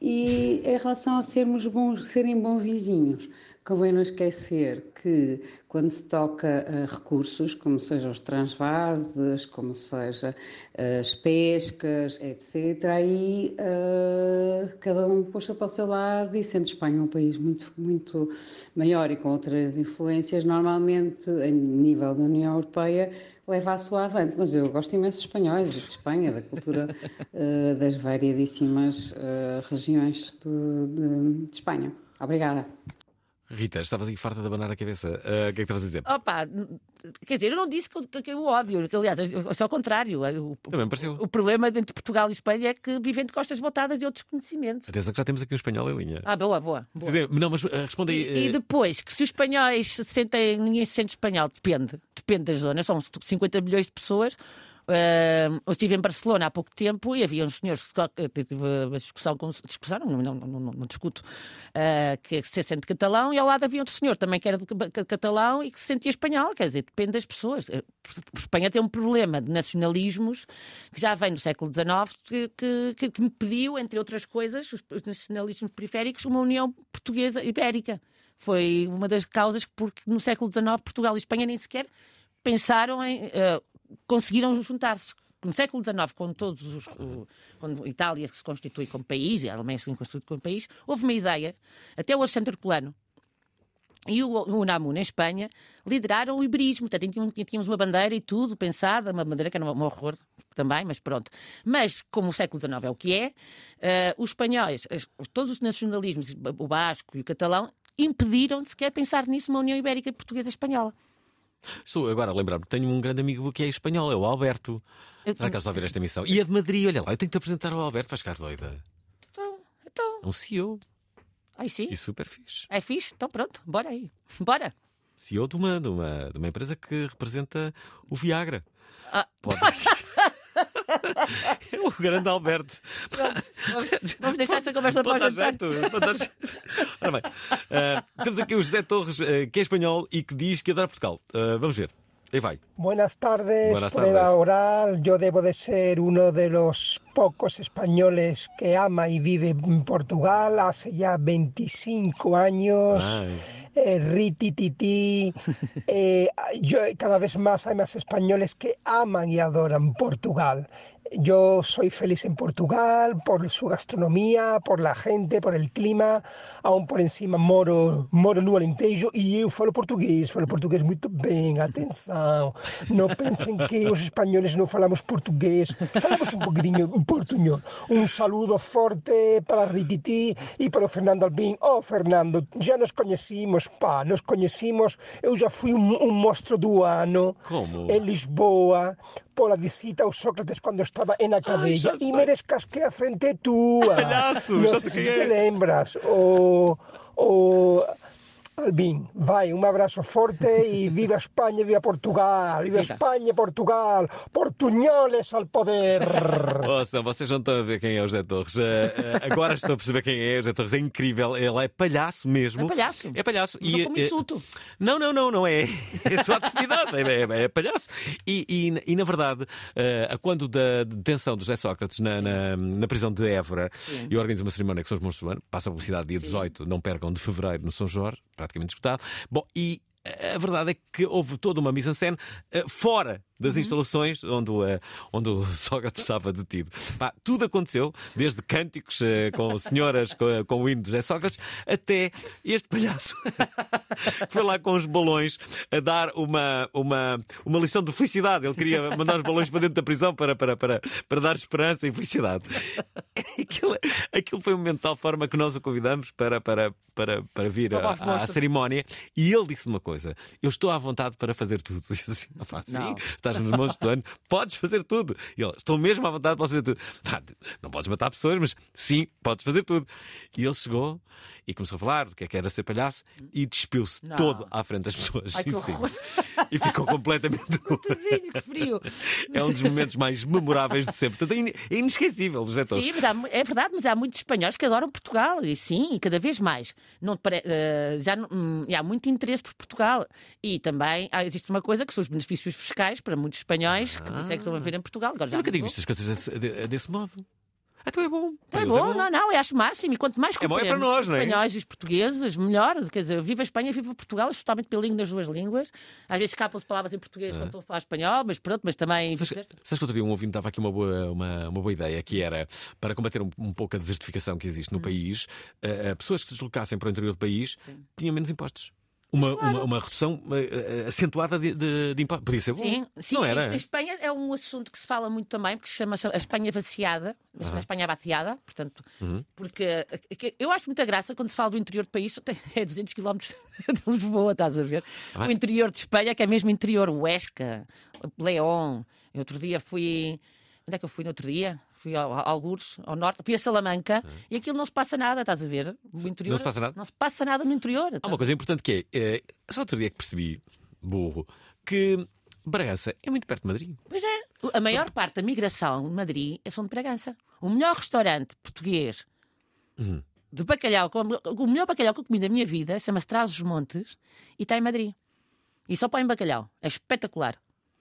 E em relação a sermos bons, serem bons vizinhos, convém não esquecer que quando se toca a recursos, como sejam os transvases, como seja eh, as pescas, etc., aí eh, cada um puxa para o seu lado e sendo Espanha um país muito, muito maior e com outras influências, normalmente, em nível da União Europeia, leva a sua avante. Mas eu gosto imenso de espanhóis e de Espanha, da cultura (laughs) eh, das variadíssimas eh, regiões do- de, de Espanha. Obrigada. Rita, estavas aí farta de abanar a cabeça. Ah, o que é que estavas a dizer? Opa, quer dizer, eu não disse que, eu- que eu ódio, que, aliás, eu- só ao contrário. O, Também pareceu. o problema entre Portugal e Espanha é que vivem de costas voltadas de outros conhecimentos. Atenção que já temos aqui um espanhol em linha. Ah, boa, boa. boa. Não, mas ah, responde aí. E, e eh, depois, que se os espanhóis se sentem, ninguém se sente espanhol, depende, depende das zonas, são 50 milhões de pessoas. Ah, eu estive em Barcelona há pouco tempo e havia uns senhores que tive uma discussão com discussão, não, não, não, não, discuto, ah, que se sente catalão, e ao lado havia outro senhor também que era de ca- catalão e que se sentia espanhol, quer dizer, depende das pessoas. Eh, Espanha tem um problema de nacionalismos que já vem do século XIX, que, que, que- me pediu, entre outras coisas, os, os nacionalismos periféricos, uma união portuguesa ibérica. Foi uma das causas porque no século XIX Portugal e Espanha nem sequer pensaram em. eh, conseguiram juntar-se. No século XIX, quando todos os. quando Itália se constitui como país e a Alemanha se constitui como país, houve uma ideia, até o Alexandre Herculano e o, o Unamuno, em Espanha, lideraram o iberismo. Portanto, tínhamos, uma bandeira e tudo pensada, uma bandeira que era um horror também, mas pronto. Mas, como o século XIX é o que é, eh, os espanhóis, todos os nacionalismos, o basco e o catalão, impediram de sequer pensar nisso uma União Ibérica Portuguesa-Espanhola. Estou agora a lembrar-me, tenho um grande amigo que é espanhol, é o Alberto. Eu- Será que ele está a ouvir esta emissão? E é de Madrid, olha lá, eu tenho que te apresentar ao Alberto, faz ficar doida. Então, então. É um CEO Ai, sim. e super fixe. É fixe? Então pronto, bora aí. (laughs) Bora. CEO de uma, de uma, de uma empresa que representa o Viagra. Ah. Pode. (laughs) (laughs) o grande Alberto. Vamos, vamos deixar esta conversa para o jantar. jeito. Ora bem, ah, temos aqui o José Torres, ah, que é espanhol e que diz que adora Portugal. Ah, vamos ver. Buenas tardes, Buenas prueba tardes. oral. Yo debo de ser uno de los pocos españoles que ama y vive en Portugal hace ya 25 años. Eh, ritititi. (laughs) Eh, yo, cada vez más hay más españoles que aman y adoran Portugal. Yo soy feliz en Portugal por su gastronomía, por la gente, por el clima, aún por encima moro, moro no Alentejo e eu falo português, falo português muito bem, atenção, não pensem que os espanhóis não falamos português, falamos um pouquinho portunhol. Um saludo forte para Rititi e para o Fernando Albim. Oh, Fernando, já nos conhecimos, pá, nos conhecimos, eu já fui um, um monstro do ano Como? em Lisboa pola visita ao Sócrates cando estaba en a cadella e me descasqué a frente túa. Pelazo, no, xa sei que... que lembras o o Albin, vai, um abraço forte e (laughs) viva Espanha, viva Portugal, viva, Viva. Espanha e Portugal, portunholes ao poder. (laughs) Ouçam, vocês não estão a ver quem é o José Torres. Eh, eh, agora estou a perceber quem é. O José Torres é incrível. Ele é palhaço mesmo. É palhaço. É palhaço. Usou como eh, insulto. Não, não, não, não é. (laughs) É sua atividade. É, é- é palhaço. E, e- e, na verdade, a quando da detenção do José Sócrates na, na, na prisão de Évora, Sim. e organiza uma cerimónia que são os monstros do ano, passa a publicidade dia 18, não percam, de fevereiro, no São Jorge, praticamente escutado. Bom, e a verdade é que houve toda uma mise-en-scène eh, fora das instalações onde, o, eh, onde o (laughs) Sócrates estava detido. Pá, tudo aconteceu, desde cânticos eh, com senhoras com, com o hino de José Sócrates até este palhaço que (laughs) foi lá com os balões a dar uma, uma, uma lição de felicidade. Ele queria mandar os balões para dentro da prisão para, para, para, para dar esperança e felicidade. (laughs) Aquilo, aquilo foi um momento de tal forma que nós o convidamos para, para, para, para vir à, cerimónia e ele disse uma coisa: Eu estou à vontade para fazer tudo. Eu disse assim, "Ah, pá, sim, Não. Estás nos monstros do ano, podes fazer tudo. E ele, estou mesmo à vontade para fazer tudo. "Pá, não podes matar pessoas, mas sim, podes fazer tudo. E ele chegou e começou a falar do que é que era ser palhaço e despiu-se todo à frente das pessoas. Ai. E ficou completamente. (laughs) Tadinho, que frio. é um dos momentos mais memoráveis de sempre. Portanto, é in- é inesquecível, José Torres. Sim, mas há é verdade, mas há muitos espanhóis que adoram Portugal, e sim, e cada vez mais. Não eh, já hum, há muito interesse por Portugal. E também há- existe uma coisa que são os benefícios fiscais para muitos espanhóis que dizem que estão a vir em Portugal. Agora já Eu nunca tinha mudou. visto as coisas desse, de- desse modo. Então é bom. Para É eles bom, não, não, eu acho o máximo. E quanto mais É bom é para nós, os não é? espanhóis e os portugueses, melhor. Quer dizer, viva a Espanha, viva Portugal, é totalmente bilingue nas duas línguas. Às vezes escapam-se palavras em português quando estou a falar espanhol, mas pronto, mas também. Sabes, sabes que outro dia um ouvinte dava aqui uma boa, uma, uma boa ideia, que era para combater um, um pouco a desertificação que existe no país, eh, eh, pessoas que se deslocassem para o interior do país tinham menos impostos. Uma, uma, uma redução eh, eh, acentuada de, de, de impostos. Podia ser bom. Sim, sim, não era? em Espanha é um assunto que se fala muito também, porque se chama a Espanha vaciada, mas Aham. a Espanha vaciada, portanto, Uhum. porque eh, eu acho muita graça quando se fala do interior do país, (laughs) é 200 km de Lisboa, estás a ver? Ah. O interior de Espanha, que é mesmo interior, Huesca, León. Outro dia fui. Onde é que eu fui no outro dia? Fui ao, a Algures, ao norte, fui a Salamanca e aquilo não se passa nada, estás a ver? O interior. Não se passa nada? Não se passa nada no interior. Há uma coisa importante que é, eh, só outro dia que percebi, burro, que Bragança é muito perto de Madrid. Pois é, a maior parte da migração de Madrid é são de Bragança. O melhor restaurante português Uhum. de bacalhau, com- o melhor bacalhau que eu comi na minha vida chama-se Trás-os-Montes e está em Madrid. E só põe bacalhau. É espetacular.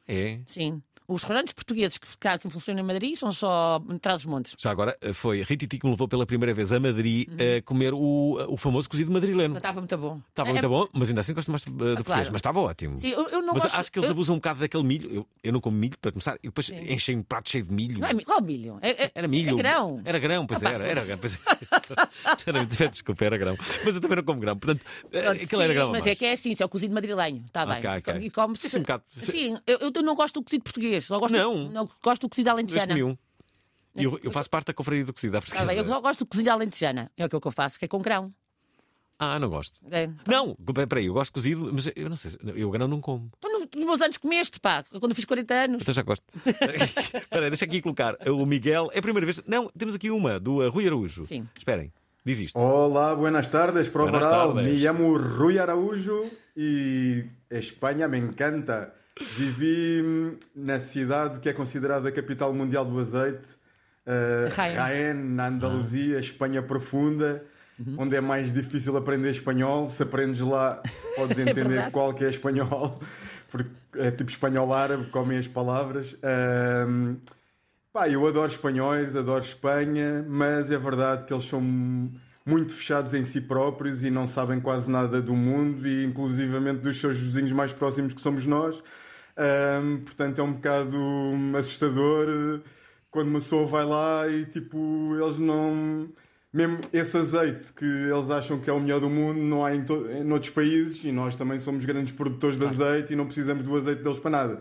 É. Sim. Os restaurantes portugueses que, cá- que funcionam em Madrid são só Trás-os-Montes. Já agora eh, foi Rititi que me levou pela primeira vez a Madrid a comer o, o famoso cozido madrileno. Estava muito bom. Estava É- muito bom, mas ainda assim gosto mais de, de português. claro. Mas estava ótimo. Sim, eu, eu não mas gosto... acho que eles eu- abusam um bocado daquele milho. Eu, eu não como milho, para começar, e depois enchem um prato cheio de milho. Não é, qual milho? É, é- Era milho. É grão. Era grão, pois Ah, era. Era grão. Pois é. (laughs) era, desculpa, era grão. Mas eu também não como grão. Portanto, eh, Pronto, aquilo era sim, grão. a Mas mais. é que é assim, isso é o cozido madrilenho. Está Ok, bem. ok. E come-se- um bocado. Sim, eu, eu não gosto do cozido português. Só gosto Não. não gosto do cozido alentejana. Eu, eu (laughs) faço parte da confraria do cozido à bem, eu só gosto do cozido alentejana. É aquilo que eu faço, que é com grão. Ah, não gosto. É. Não, peraí, eu gosto de cozido, mas eu não sei, se- eu grão não como. No- nos meus anos comeste, pá, quando eu fiz 40 anos. Então já gosto. (laughs) Espera aí, deixa aqui colocar. O Miguel, é a primeira vez. Não, temos aqui uma, do uh, Rui Araújo. Sim. Esperem, diz isto. Hola, buenas tardes, Pro Buenas Varal. tardes. Me llamo Rui Araújo e Espanha me encanta. Vivi hum, na cidade que é considerada a capital mundial do azeite, uh, na Andaluzia, Espanha profunda, onde é mais difícil aprender espanhol. Se aprendes lá, podes (laughs) entender verdade. qual que é espanhol, (laughs) porque é tipo espanhol árabe, comem as palavras. Hum, Pá, eu adoro espanhóis, adoro Espanha, mas é verdade que eles são muito fechados em si próprios e não sabem quase nada do mundo e inclusivamente dos seus vizinhos mais próximos que somos nós. Ahm, portanto, é um bocado assustador. quando uma pessoa vai lá e tipo, eles não. Mesmo esse azeite que eles acham que é o melhor do mundo, não há em, to... em outros países e nós também somos grandes produtores de azeite e não precisamos do azeite deles para nada.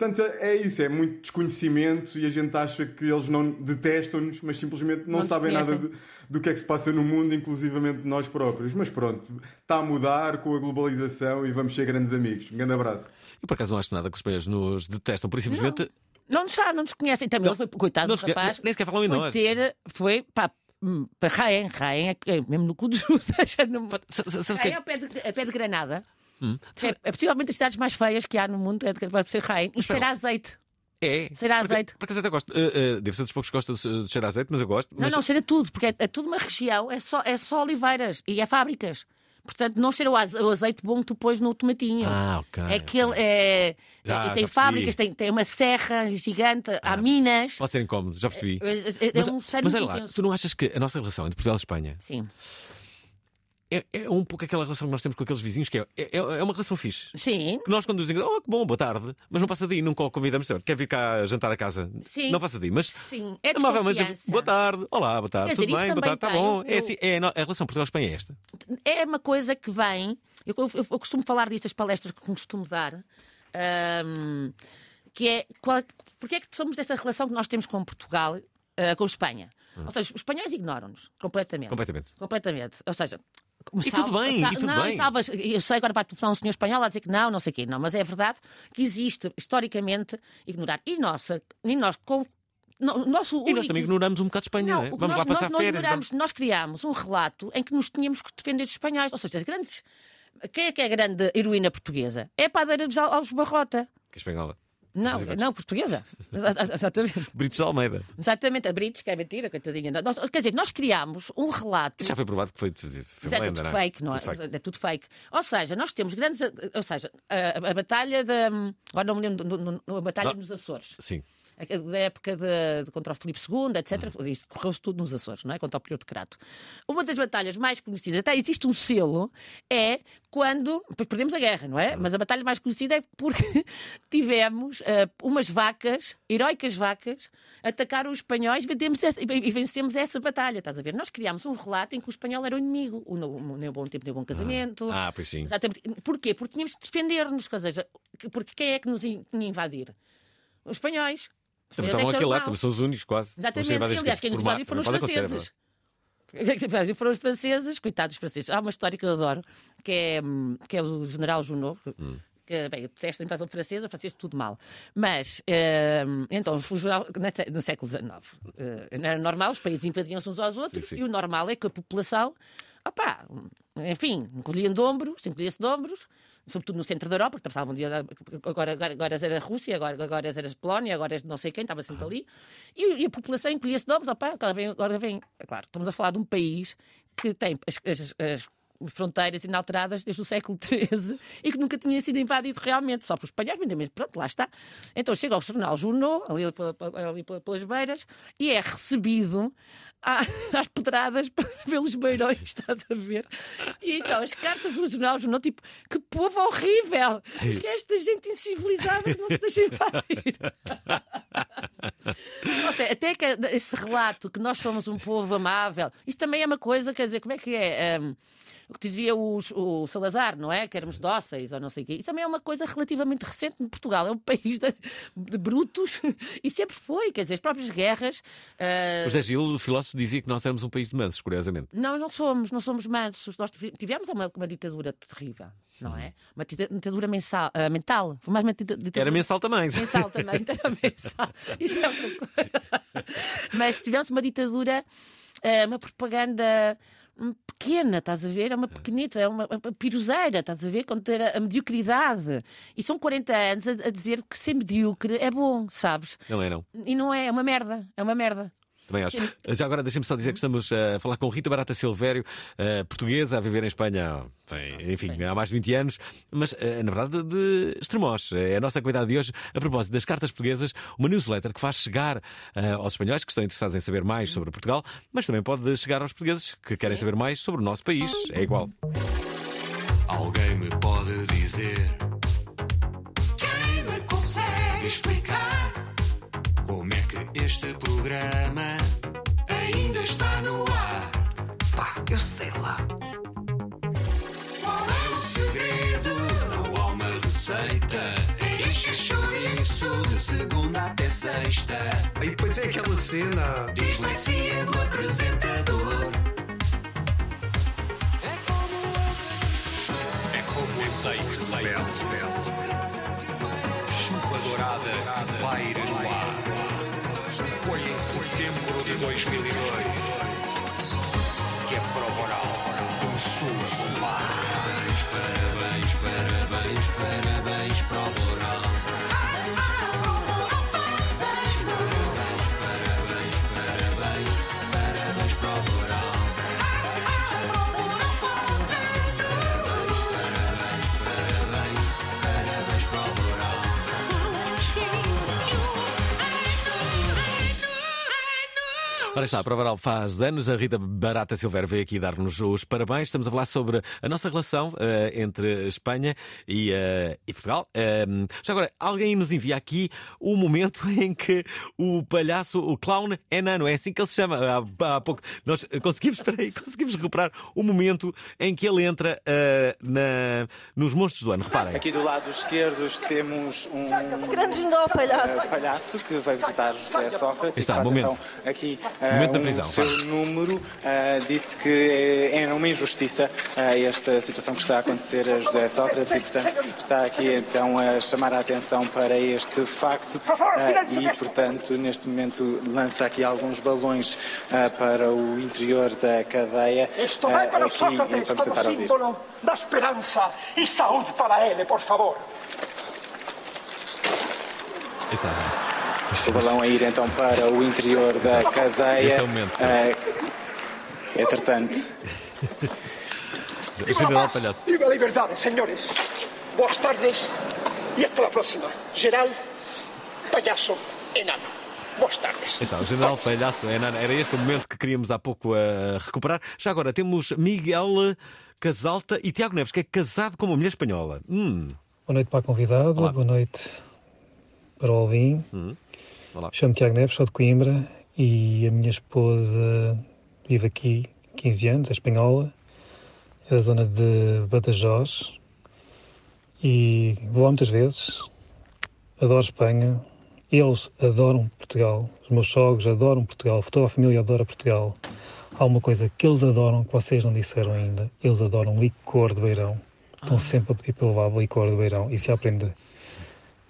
Portanto, é isso, é muito desconhecimento e a gente acha que eles não detestam-nos, mas simplesmente não, Não sabem nada de- do que é que se passa no mundo, inclusivamente nós próprios. Mas pronto, está a mudar com a globalização e vamos ser grandes amigos. Um grande abraço. Eu por acaso não acho nada que os espanhóis nos detestam, por isso simplesmente. Não nos sabem, não nos conhecem. Também ele foi, coitado não do rapaz. nem sequer falam em foi nós. ter, foi para, para Raen. Raen é, é mesmo no cu dos ou seja, (laughs) no, sabes Raen é ao pé de, a pé de Granada. Hum. É, é possivelmente das cidades mais feias que há no mundo, é vai ser Raen. E cheira azeite. É. Cheira a azeite. Por acaso até gosto. Uh, uh, devo ser dos poucos que gostam de, de cheirar azeite, mas eu gosto. Não, mas... não, cheira tudo, porque é, é tudo uma região, é só, é só oliveiras e é fábricas. Portanto, não cheira o aze- o azeite bom que tu pões no tomatinho. Ah, ok. É que ele é. Já, é- já tem fábricas, tem, tem uma serra gigante, há minas. Pode ser incómodo, já percebi. É, é- é mas, um mas muito olha lá, tu não achas que a nossa relação entre Portugal e Espanha Sim. É, é um pouco aquela relação que nós temos com aqueles vizinhos que é, é, é uma relação fixe? Sim. Que nós quando dizemos, oh, que bom, boa tarde, mas não passa daí, nunca o convidamos, quer vir cá jantar a casa? Sim. Não passa daí, mas Sim, é amavelmente, desconfiança. boa tarde, olá, boa tarde, dizer, tudo bem, boa tarde, está bom. eu- É assim, é, a relação Portugal-Espanha é esta. É uma coisa que vem. Eu, eu- eu costumo falar disto, as palestras que costumo dar, que é qual, porque é que somos desta relação que nós temos com Portugal, ah, com Espanha. Ou seja, os espanhóis ignoram-nos completamente. Completamente. Completamente. Ou seja. E tudo bem, e tudo não, bem. salvas- eu sei, agora vai telefonar um senhor espanhol a dizer que não, não sei o quê. Não, mas é verdade que existe, historicamente, ignorar. E, nossa, e nós, com, no, nosso E nós também ignoramos um bocado Espanha, não, é? Vamos nós, lá passar nós férias. ignoramos, nós criámos um relato em que nos tínhamos que defender dos espanhóis. Ou seja, as grandes. Quem é que é a grande heroína portuguesa? É a padeira dos Al- Alves Barrota. Que é espanhola. Não, não, portuguesa. (laughs) Exatamente. Britos de Almeida. Exatamente, a Brites, que é mentira, coitadinha. Nós- quer dizer, nós criámos um relato. Isso já foi provado que foi, foi é lenda, tudo não é? fake, não é? Tudo fake. É tudo fake. Ou seja, nós temos grandes. Ou seja, a, a batalha da. Agora não me lembro, no- no- no- a batalha Não. nos Açores. Sim. Da época de, de- contra o Filipe II, etc. Uhum. Isto correu-se tudo nos Açores, não é? Contra o Pior de Crato. Uma das batalhas mais conhecidas, até existe um selo, é quando. Perdemos a guerra, não Uhum. é? Mas a batalha mais conhecida é porque (laughs) tivemos ah, umas vacas, heroicas vacas, atacaram os espanhóis e vencemos essa, e vencemos essa batalha, estás a ver? Nós criámos um relato em que o espanhol era o inimigo. O, no- o, nem o bom tempo, nem o bom casamento. Ah, pois sim. Exatamente. Porquê? Porque tínhamos de defender-nos. Ou seja, que- porque quem é que nos in- tinha invadir? Os espanhóis. Também é estavam que aqui lá, também são os únicos quase. Exatamente. E, aliás, quem nos invadiu foram os é franceses. (laughs) Foram os franceses, coitados dos franceses. Há uma história que eu adoro, que é, hum, que é o general Junot. Hum. Que, bem, eu detesto a invasão francesa, francês tudo mal. Mas, hum, então, no século XIX, eh, não era normal, os países invadiam-se uns aos outros, Sim, sim. e o normal é que a população, opá, enfim, encolhiam de ombros, encolhia-se de ombros, sobretudo no centro da Europa, porque passavam um dia, agora, agora, agora era a Rússia, agora, agora era a Polónia, agora de não sei quem, estava sempre ali, e, e a população encolhia-se de ombros, opá, agora vem, agora vem, é claro, estamos a falar de um país que tem as, as- as fronteiras inalteradas desde o século (laughs) XIII e que nunca tinha sido invadido realmente, só pelos espanhóis, mas mesmo, pronto, lá está. Então chega ao jornal Junot, ali, ali pela- pelas beiras, e é recebido (laughs) às pedradas (laughs) pelos beirões, estás a ver? E então as cartas do jornal Junot, tipo, que povo horrível! Mas que esta gente incivilizada não se deixa invadir. (laughs) Ou seja, até que esse relato que nós somos um povo amável, isto também é uma coisa, quer dizer, como é que é? Ahm, o que dizia os- o Salazar, não é? Que éramos dóceis ou não sei o quê. Isso também é uma coisa relativamente recente em Portugal. É um país de, de brutos e sempre foi. Quer dizer, as próprias guerras. O José Gil, o dizia que nós éramos um país de mansos, curiosamente. não, não somos, não somos mansos. Nós tivemos uma, uma ditadura terrível, não é? Uma dita- ditadura mensal, ah, mental. Foi mais uma dita- ditadura. Era mensal também. Mensal também, (laughs) era mensal. Isso é outra coisa. Mas tivemos uma ditadura, ah, uma propaganda hum, pequena, estás a ver? É uma pequenita, é uma, uma piruzeira, estás a ver? Quando era a mediocridade. E são 40 anos a, a dizer que ser medíocre é bom, sabes? Não é, não. E não é, é uma merda. É uma merda. Também acho. Sim. Já agora deixem-me só dizer que estamos a falar com Rita Barata Silvério, eh, portuguesa, a viver em Espanha, bem, enfim, há mais de 20 anos, mas eh, na verdade de Estremoz. É a nossa convidada de hoje, a propósito das cartas portuguesas, uma newsletter que faz chegar eh, aos espanhóis que estão interessados em saber mais sobre Portugal, mas também pode chegar aos portugueses que querem saber mais sobre o nosso país. É igual. Alguém me pode dizer Quem me consegue explicar Como é que este programa ainda está no ar? Pá, eu sei lá. Qual é o segredo? Não há uma receita. É encher chouriço de segunda até sexta. E depois é aquela cena. Dislexia do apresentador. É como azeite de leite. Chuva dourada que paira no ar. 2002 que a prova oral começou a rolar. Ora está, a Prova Oral faz anos. A Rita Barata Silveira veio aqui dar-nos os parabéns. Estamos a falar sobre a nossa relação eh, entre Espanha e, eh, e Portugal. Ehm, já agora, alguém nos envia aqui o momento (laughs) em que o palhaço, o clown enano, é assim que ele se chama. Há, há pouco nós conseguimos, (laughs) espera aí, conseguimos recuperar o momento em que ele entra eh, na, nos monstros do ano. Reparem. Aqui do lado esquerdo temos um Grande general palhaço. palhaço que vai visitar José Sócrates Está, e faz momento. então aqui Momento da um prisão, seu vá. número. eh, disse que eh, é uma injustiça eh, esta situação que está a acontecer a José Sócrates e, portanto, está aqui então a chamar a atenção para este facto e, portanto, neste momento lança aqui alguns balões para o interior da cadeia. Isto vai para aqui Sócrates vamos como símbolo da esperança e saúde para ele, por favor. Está. O balão a ir então para o interior da cadeia. Este é o momento. Eh, entretanto, General Palhaço. Viva a liberdade, senhores. Boas tardes e até a próxima. Geral, palhaço, enano. Boas tardes. O General Palhaço enano. Era este o momento que queríamos há pouco a recuperar. Já agora temos Miguel Casalta e Tiago Neves, que é casado com uma mulher espanhola. Hum. Boa noite para a convidada, boa noite para o Alvin. Olá. Chamo-me Tiago Neves, sou de Coimbra e a minha esposa vive aqui 15 anos, é espanhola, é da zona de Badajoz e vou lá muitas vezes. Adoro Espanha, eles adoram Portugal, os meus sogros adoram Portugal, toda a família adora Portugal. Há uma coisa que eles adoram, que vocês não disseram ainda, eles adoram licor de beirão. Estão sempre a pedir para levar licor de beirão e se aprende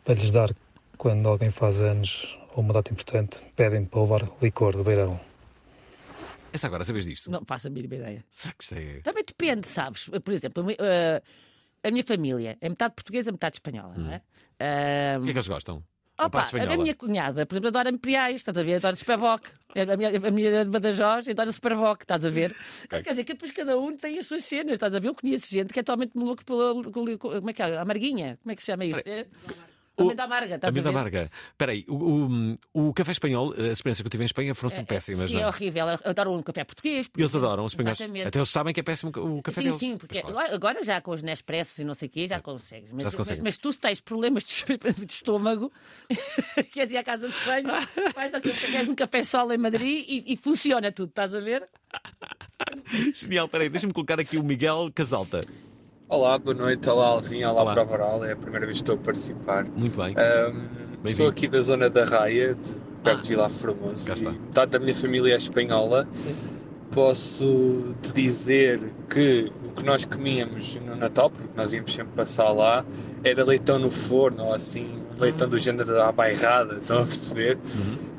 para lhes dar quando alguém faz anos ou uma data importante, pedem para levar licor de beirão. Essa agora, sabes disto? Não faço a mínima ideia. Será que isto é. Também depende, sabes? Por exemplo, a eh, a minha família é metade portuguesa, metade espanhola, não é? Ah, O que é que eles gostam? Opa, parte a espanhola. minha cunhada, por exemplo, adora imperiais, estás a ver? Adora Superboc. A minha, a minha de Badajoz adora Superboc, estás a ver? Quer dizer que depois cada um tem as suas cenas, estás a ver? Eu conheço gente que é totalmente maluco pela. Como é que é? Amarguinha? Como é que se chama isso? É? Amenda amarga, estás a ver? amarga. Espera aí, o, o, o café espanhol, as experiências que eu tive em Espanha foram sempre péssimas. Sim, não é é? horrível. Eu adoro um café português. por Eles adoram os espanhóis. Exatamente. Até eles sabem que é péssimo o café sim, deles. sim, porque agora, agora já com os Nespressos e não sei o quê, já consegues. Mas, Já mas, mas tu tens problemas de, (laughs) de estômago, (laughs) queres ir à casa de banho, vais dar, queres um café sol em Madrid e, e funciona tudo, estás a ver? (laughs) Genial, espera aí, deixa-me colocar aqui o Miguel Casalta. Olá, boa noite. Olá, Alvin. Olá, Olá. Prova Oral. É a primeira vez que estou a participar. Muito bem. Bem-vindo. sou aqui da zona da Raia, de, perto de Vila Formoso. E metade da minha família é espanhola. Posso te dizer que o que nós comíamos no Natal, porque nós íamos sempre passar lá, era leitão no forno, ou assim, leitão do género da bairrada, estão a perceber?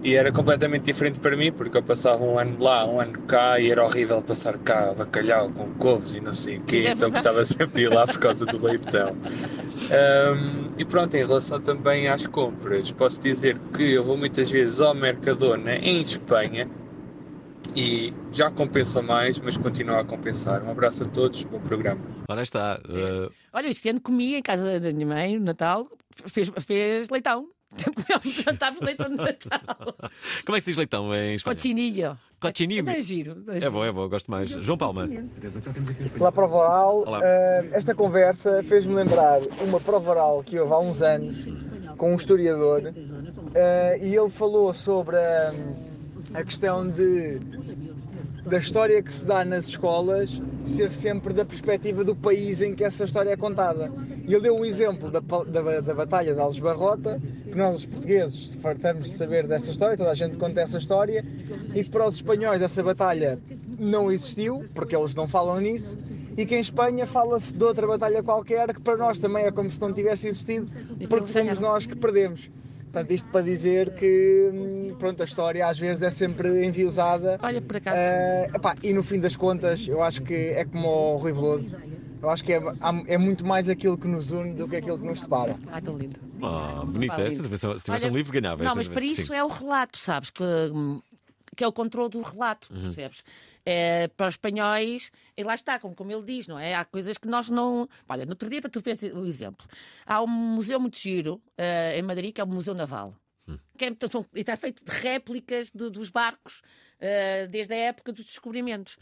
E era completamente diferente para mim, porque eu passava um ano lá, um ano cá, e era horrível passar cá bacalhau com couves e não sei o quê, é então gostava sempre de ir lá por causa do leitão. (laughs) Um, e pronto, em relação também às compras, posso dizer que eu vou muitas vezes ao Mercadona em Espanha e já compensa mais, mas continua a compensar. Um abraço a todos, bom programa. Ora está. uh, Olha, este ano comi em casa da minha mãe, no Natal, fez, fez leitão. (laughs) Jantámos leitão no Natal. (laughs) como é que se diz leitão em Espanha? Cochinillo. Cochinillo. É giro. É bom, é bom, gosto mais. João Palma. Olá, prova oral. Olá. Eh, esta conversa fez-me lembrar uma prova oral que houve há uns anos com um historiador eh, e ele falou sobre a, a questão de da história que se dá nas escolas ser sempre da perspectiva do país em que essa história é contada. E ele deu o exemplo da, da, da Batalha de Alves Barrota, que nós, os portugueses, fartamos de saber dessa história, toda a gente conta essa história, e que para os espanhóis essa batalha não existiu, porque eles não falam nisso, e que em Espanha fala-se de outra batalha qualquer, que para nós também é como se não tivesse existido, porque fomos nós que perdemos. Portanto, isto para dizer que hum, pronto, a história às vezes é sempre enviosada. Olha, por acaso. Eh, epá, e no fim das contas, eu acho que é como o Rui Veloso. Eu acho que é, é muito mais aquilo que nos une do que aquilo que nos separa. Ai, tão lindo. Ah, bonita esta. Se tivesse- Olha, um livro, ganhava. Não, mas para isso Sim. é o relato, sabes? Que, hum, que é o controle do relato, Uhum. percebes? É, para os espanhóis, e lá está, como, como ele diz, não é? Há coisas que nós não. Olha, no outro dia, para tu veres o exemplo, há um museu muito giro eh, em Madrid, que é o Museu Naval. Hum. Que é, são- e está feito de réplicas do- dos barcos eh, desde a época dos descobrimentos.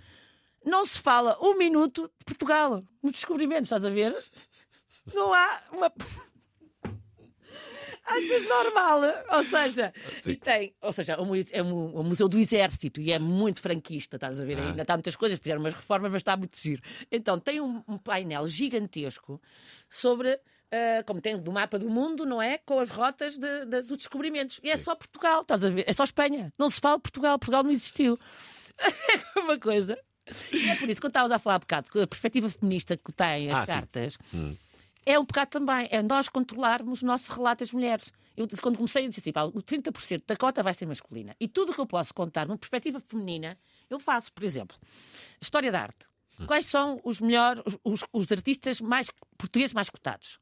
Não se fala um minuto de Portugal nos descobrimentos, estás a ver? Não há uma. Achas normal? Ou seja, e tem, ou seja, é um é um, um museu do exército e é muito franquista, estás a ver? Ah. Ainda está muitas coisas, fizeram umas reformas, mas está muito giro. Então tem um, um painel gigantesco sobre. ah, como tem do mapa do mundo, não é? Com as rotas de, de- dos descobrimentos. E é só Portugal, estás a ver? É só Espanha. Não se fala Portugal, Portugal não existiu. (laughs) É uma coisa. E é por isso, quando estavas a falar há bocado, a perspectiva feminista que tem as Ah, cartas, Hum. É um bocado também, é nós controlarmos o nosso relato das mulheres. Eu, quando comecei a dizer assim, o 30% da cota vai ser masculina. E tudo o que eu posso contar numa perspectiva feminina, eu faço. Por exemplo, história da arte. Quais são os melhores, os, os- artistas mais portugueses mais cotados?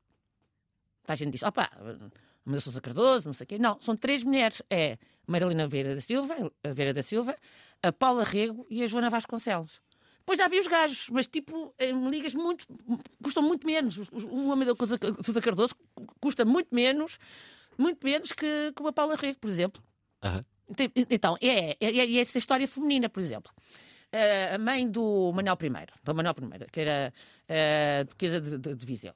A gente diz, opá, a Maria Sousa Cardoso, não sei o quê. Não, são três mulheres. É Marilena Vera da Silva, a Vera da Silva, a Paula Rego e a Joana Vasconcelos. Depois já vi os gajos, mas tipo, em ligas muito. custam muito menos. Os- os- O Amadeu Sousa Sousa Cardoso custa muito menos, muito menos que, que uma Paula Rego, por exemplo. Tem- Então, é, é, é essa história feminina, por exemplo. Eh, a mãe do Manuel I, do Manuel I, que era a duquesa de, de, de Viseu.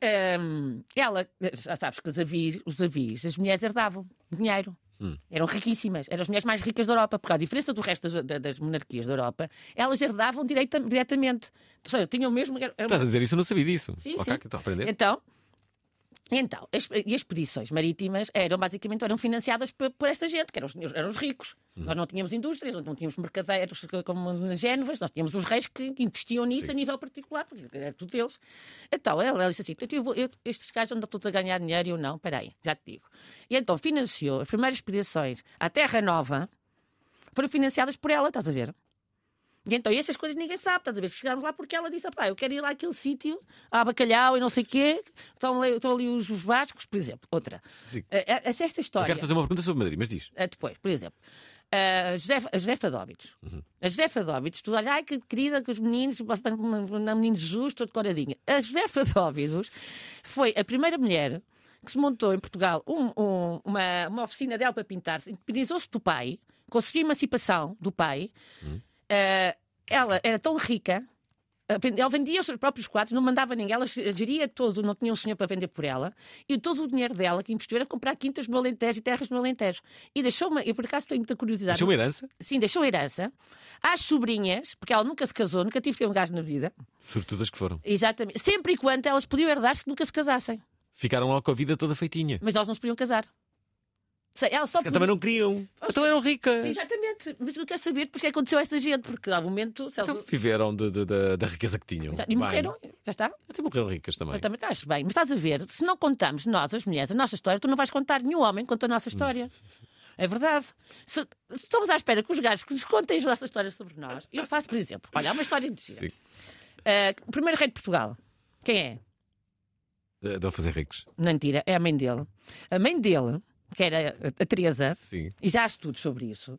Ehm, ela, já sabes que os avis, os avis, as mulheres herdavam dinheiro. Hum. Eram riquíssimas, eram as mulheres mais ricas da Europa, porque, à diferença do resto das, da- das monarquias da Europa, elas herdavam direita, diretamente. Ou seja, tinham mesmo. era- Estás a dizer isso? Eu não sabia disso. Sim, ok, sim. Então, então as, e as expedições marítimas eram basicamente eram financiadas por, por esta gente, que eram os, eram os ricos. Nós não tínhamos indústrias, não tínhamos mercadeiros como nas Génovas, nós tínhamos os reis que investiam nisso a nível particular, porque era tudo deles. Então ela, ela disse assim: "Então, eu eu- estes gajos andam todos a ganhar dinheiro e eu não, espera aí, já te digo. E então financiou as primeiras expedições à Terra Nova, foram financiadas por ela, estás a ver? E então, e essas coisas ninguém sabe, estás a ver? Chegámos lá porque ela disse, pá, eu quero ir lá àquele sítio, a bacalhau e não sei o quê, estão ali, estão ali os, os vascos, por exemplo. Outra. Sim. Eh, eh, esta Eu história. quero fazer uma pergunta sobre Madrid, mas diz. Ah, depois, por exemplo, a Josefa, a Josefa Dóbitos. A Josefa Dóbitos, tu olha, ai que querida, que os meninos, na menino Jesus, todo coradinha. A Josefa Dóbitos foi a primeira mulher que se montou em Portugal um- um- uma, uma oficina dela para pintar, independizou-se do pai, conseguiu a emancipação do pai. Ah, ela era tão rica. vend- Ela vendia os seus próprios quadros, não mandava ninguém, ela geria todo, não tinha um senhor para vender por ela, e todo o dinheiro dela que investiu era comprar quintas no Alentejo e terras no Alentejo. E deixou-me, eu por acaso tenho muita curiosidade. Deixou uma herança? Sim, deixou herança às sobrinhas, porque ela nunca se casou, nunca tive um gajo na vida. Sobretudo as que foram. Exatamente. Sempre e quando elas podiam herdar se nunca se casassem. Ficaram lá com a vida toda feitinha. Mas elas não se podiam casar. Sei, Ela só calhar também não queriam. Então eram ricas. Exatamente. Mas eu quero saber depois o que aconteceu a essa gente, porque há um momento. se elas- Então viveram de- de- de- da riqueza que tinham. E Bem. morreram, já está? Até morreram ricas também. Eu também acho bem. Mas estás a ver, se não contamos nós, as mulheres, a nossa história, tu não vais contar nenhum homem conta a nossa história. É verdade. Se, estamos à espera que os gajos que nos contem as nossas histórias sobre nós, eu faço, por exemplo, olha, há uma história de gira. Ah, o primeiro rei de Portugal, quem é? A fazer ricos. Mentira, é a mãe dele. A mãe dele, que era a- Teresa, Sim. e já há estudos sobre isso,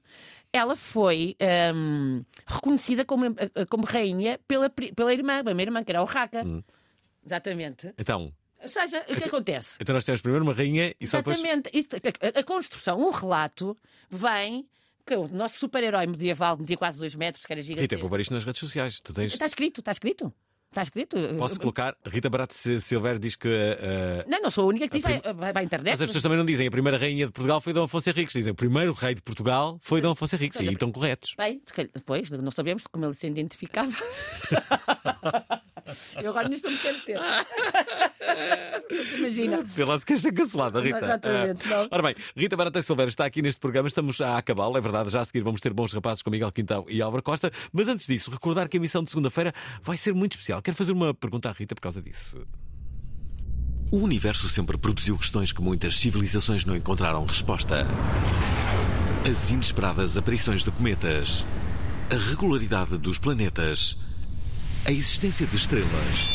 ela foi ahm, reconhecida como, eh, como rainha pela, pela irmã, a minha irmã, que era o Raca. Hum. Exatamente. Então, Ou seja, o que acontece? então nós temos primeiro uma rainha e só depois. Exatamente. A, a- construção, um relato, vem que o nosso super-herói medieval media quase dois metros, que era Rita, gigante. vou pôr isto nas redes sociais. Tu tens. Está escrito, está escrito. Está escrito. Posso colocar? Rita Barato Silveira diz que. eh, Não, não sou a única que diz, prim- vai, vai, à internet. Mas as pessoas também não dizem a primeira rainha de Portugal foi Dom Afonso Henriques, dizem o primeiro rei de Portugal foi Dom Afonso Henriques e estão corretos. Bem, depois, não sabemos como ele se identificava. (laughs) (laughs) Eu agora nisto estou me meter. (laughs) Imagina. Vê lá se queres ser cancelada, Rita. Exatamente, Ah, não. Ora bem, Rita Barata Silveira está aqui neste programa, estamos a acabá-lo, é verdade, já a seguir vamos ter bons rapazes com Miguel Quintão e Álvaro Costa, mas antes disso, recordar que a emissão de segunda-feira vai ser muito especial. Quero fazer uma pergunta à Rita por causa disso. O universo sempre produziu questões que muitas civilizações não encontraram resposta. As inesperadas aparições de cometas, a regularidade dos planetas, a existência de estrelas.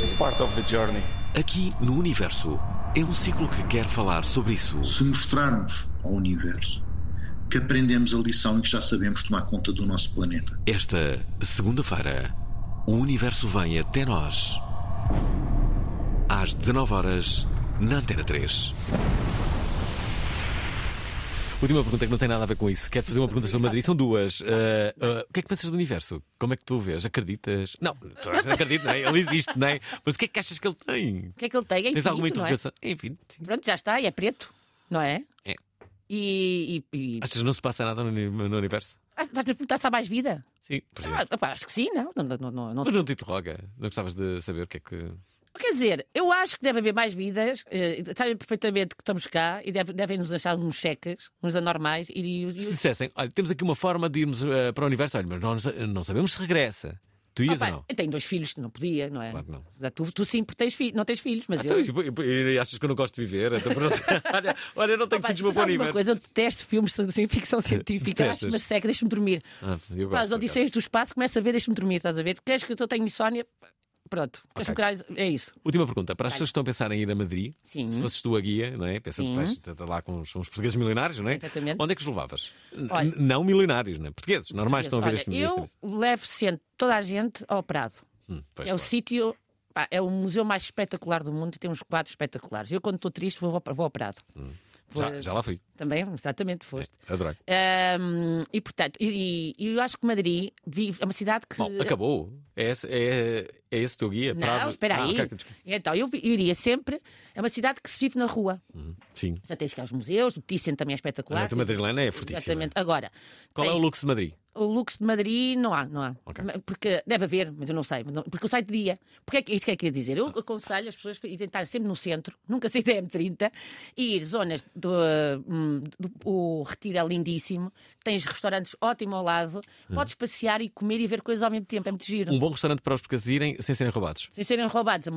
It's part of the journey. Aqui no universo é um ciclo que quer falar sobre isso. Se mostrarmos ao universo que aprendemos a lição e que já sabemos tomar conta do nosso planeta. Esta segunda-feira, o universo vem até nós. Às 19 horas na Antena 3. Última pergunta que não tem nada a ver com isso. Quero fazer uma pergunta sobre Madrid. São duas. Ah, ah, o que é que pensas do universo? Como é que tu o vês? Acreditas? Não, tu não acreditas, não é? Ele existe, não é? Mas o que é que achas que ele tem? O que é que ele tem? É Tens infinito, alguma é? interrogação? É infinito. Pronto, já está, e é preto, não é? É. E. e, e... Achas que não se passa nada no, no universo? Ah, Estás-me a perguntar se há mais vida? Sim, Ah, opá, acho que sim, não. não, não, não, não- Mas não te interroga. Não gostavas de saber o que é que. Quer dizer, eu acho que deve haver mais vidas, eh, sabem perfeitamente que estamos cá e deve- devem nos deixar uns cheques, uns anormais, e, e- Se dissessem, olha, temos aqui uma forma de irmos ah, para o universo, olha, mas nós não sabemos se regressa. Tu ias Opa, ou não? eu tenho dois filhos, não podia, não é? Claro que não. Tu, tu sim, porque tens fi- não tens filhos, mas Então, eu. e, e- e achas que eu não gosto de viver? Então, pronto. (laughs) (laughs) olha, olha, eu não tenho Opa, filhos tu para uma universo. coisa, eu detesto filmes de ficção científica, acho-me seca, deixa-me dormir. Ah, eu gosto, Odisseias do Espaço, começa a ver, deixa-me dormir, estás a ver? Queres que eu tenha insónia? Pronto, queres-me Ok. curar? É isso. Última pergunta. Para as pessoas que estão a pensar em ir a Madrid, Sim. se fosses tu a guia, não é? Pensando Sim. que vais estar lá com os, portugueses milionários, não é? Sim. Onde é que os levavas? Olha- não milionários, não é? Portugueses, normais que estão a ver Olha, este eu levo sempre toda a gente ao Prado. Hum, é o claro. sítio, pá, é o museu mais espetacular do mundo e tem uns quadros espetaculares. Eu, quando estou triste, vou, vou ao Prado. Já, já lá fui. Também, exatamente, foste. Adorei. Ahm, e portanto, e, e eu acho que Madrid vive, é uma cidade que. Bom, acabou. É esse, é, é esse o teu guia? Não, Prado? espera Ah, aí. ok, desculpa. Então, eu iria sempre. É uma cidade que se vive na rua. Sim. Já tens cá os museus, o Thyssen também é A espetacular. noite madrilena é fortíssima. Exatamente. Agora, Qual é o tens- luxo de Madrid? O luxo de Madrid não há, não há. Ok. Ma- Porque deve haver, mas eu não sei. Porque eu saio de dia. Porque é que, isso que é que eu ia dizer? Eu aconselho as pessoas a estar sempre no centro, nunca sair da M30, e ir zonas do, hum, do- o Retiro é lindíssimo, tens restaurantes ótimos ao lado, podes passear e comer e ver coisas ao mesmo tempo, é muito giro. Um bom restaurante para os portugueses irem sem serem roubados. Sem serem roubados a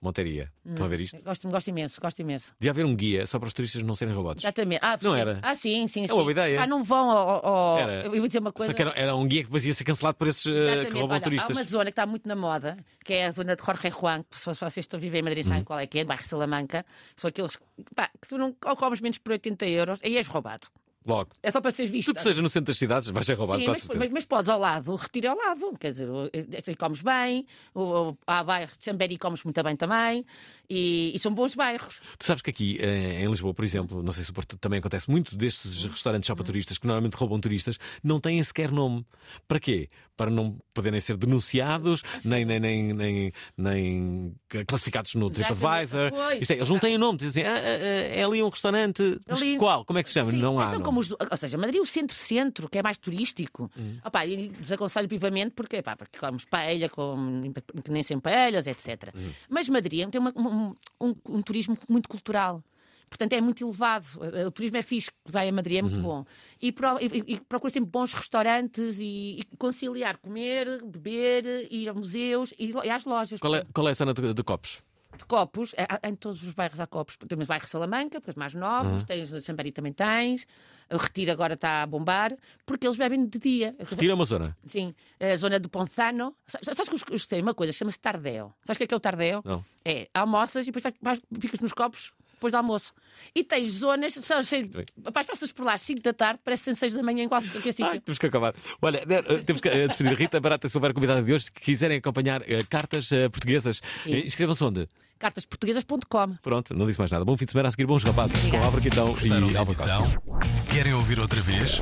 montaria. Monteria. Estão a Hum, ver isto? Gosto, gosto imenso, gosto imenso. Devia haver um guia só para os turistas não serem roubados. Exatamente. Ah, Não sim. era? Ah, sim, sim, É sim. uma boa ideia. Ah, não vão ao. ao- Era. Eu vou dizer uma coisa. Só que era, era um guia que depois ia ser cancelado por esses eh, que Exatamente. roubam Olha, turistas. Há uma zona que está muito na moda, que é a zona de Jorge Juan, que se vocês estão a viver em Madrid sabem qual é que é, bairro Salamanca. São aqueles pá, que tu não ou comes menos por 80 euros, aí és roubado. Logo. É só para seres visto. Tudo que seja no centro das cidades vais ser roubado, Sim, mas, mas, mas podes ao lado, retira ao lado, quer dizer, o- este aí comes bem, o, o, há bairros de Chambéry comes muito bem também, e, e são bons bairros. Tu sabes que aqui eh, em Lisboa, por exemplo, não sei se também acontece, muitos destes restaurantes só para turistas, que normalmente roubam turistas, não têm sequer nome. Para quê? Para não poderem ser denunciados, nem, nem, nem, nem, nem classificados no. TripAdvisor. Isto é, eles não têm nome, dizem ah, ah, é ali um restaurante. Mas Ali- qual? Como é que se chama? Sim, não há. são como os ou seja, Madrid é o centro-centro, que é mais turístico. Hum. Opá, e desaconselho vivamente porque, pá, porque comemos paella, com, que nem sem paelhas, etc. Hum. Mas Madrid tem uma- um, um- um turismo muito cultural. Portanto, é muito elevado. O turismo é fixe, vai a Madrid é muito Uhum. bom. E, pro, e, e procura sempre bons restaurantes e, e conciliar comer, beber, ir a museus e, e às lojas. Qual é, qual é a zona de, de copos? De copos, é- em todos os bairros há copos. Temos o bairro Salamanca, porque os mais novos, Uhum. tens o Xambari também tens, o Retiro agora está a bombar, porque eles bebem de dia. Retira uma zona. Sim, a zona do Ponzano. Sa- Sabes que os- os têm uma coisa, chama-se Tardeo. Sabes o que é, que é o Tardeo? Não. É, almoças e depois vais- vais- ficas nos copos depois do almoço. E tens zonas, só, sei, vais, passas por lá às 5 da tarde, parece 6 da manhã em quase qualquer sítio. Ai, temos que acabar. Olha, eh, temos que eh, despedir a Rita Barata Silveira, convidada de hoje. Se quiserem acompanhar eh, cartas portuguesas, inscrevam-se onde? Cartasportuguesas.com. Pronto, não disse mais nada. Bom fim de semana a seguir, bons rapazes com Álvaro Quintão Gostaram e Costa. emissão? Querem ouvir outra vez?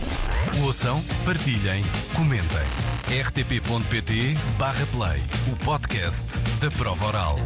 Ouçam, partilhem, comentem. rtp.pt/play o podcast da prova oral.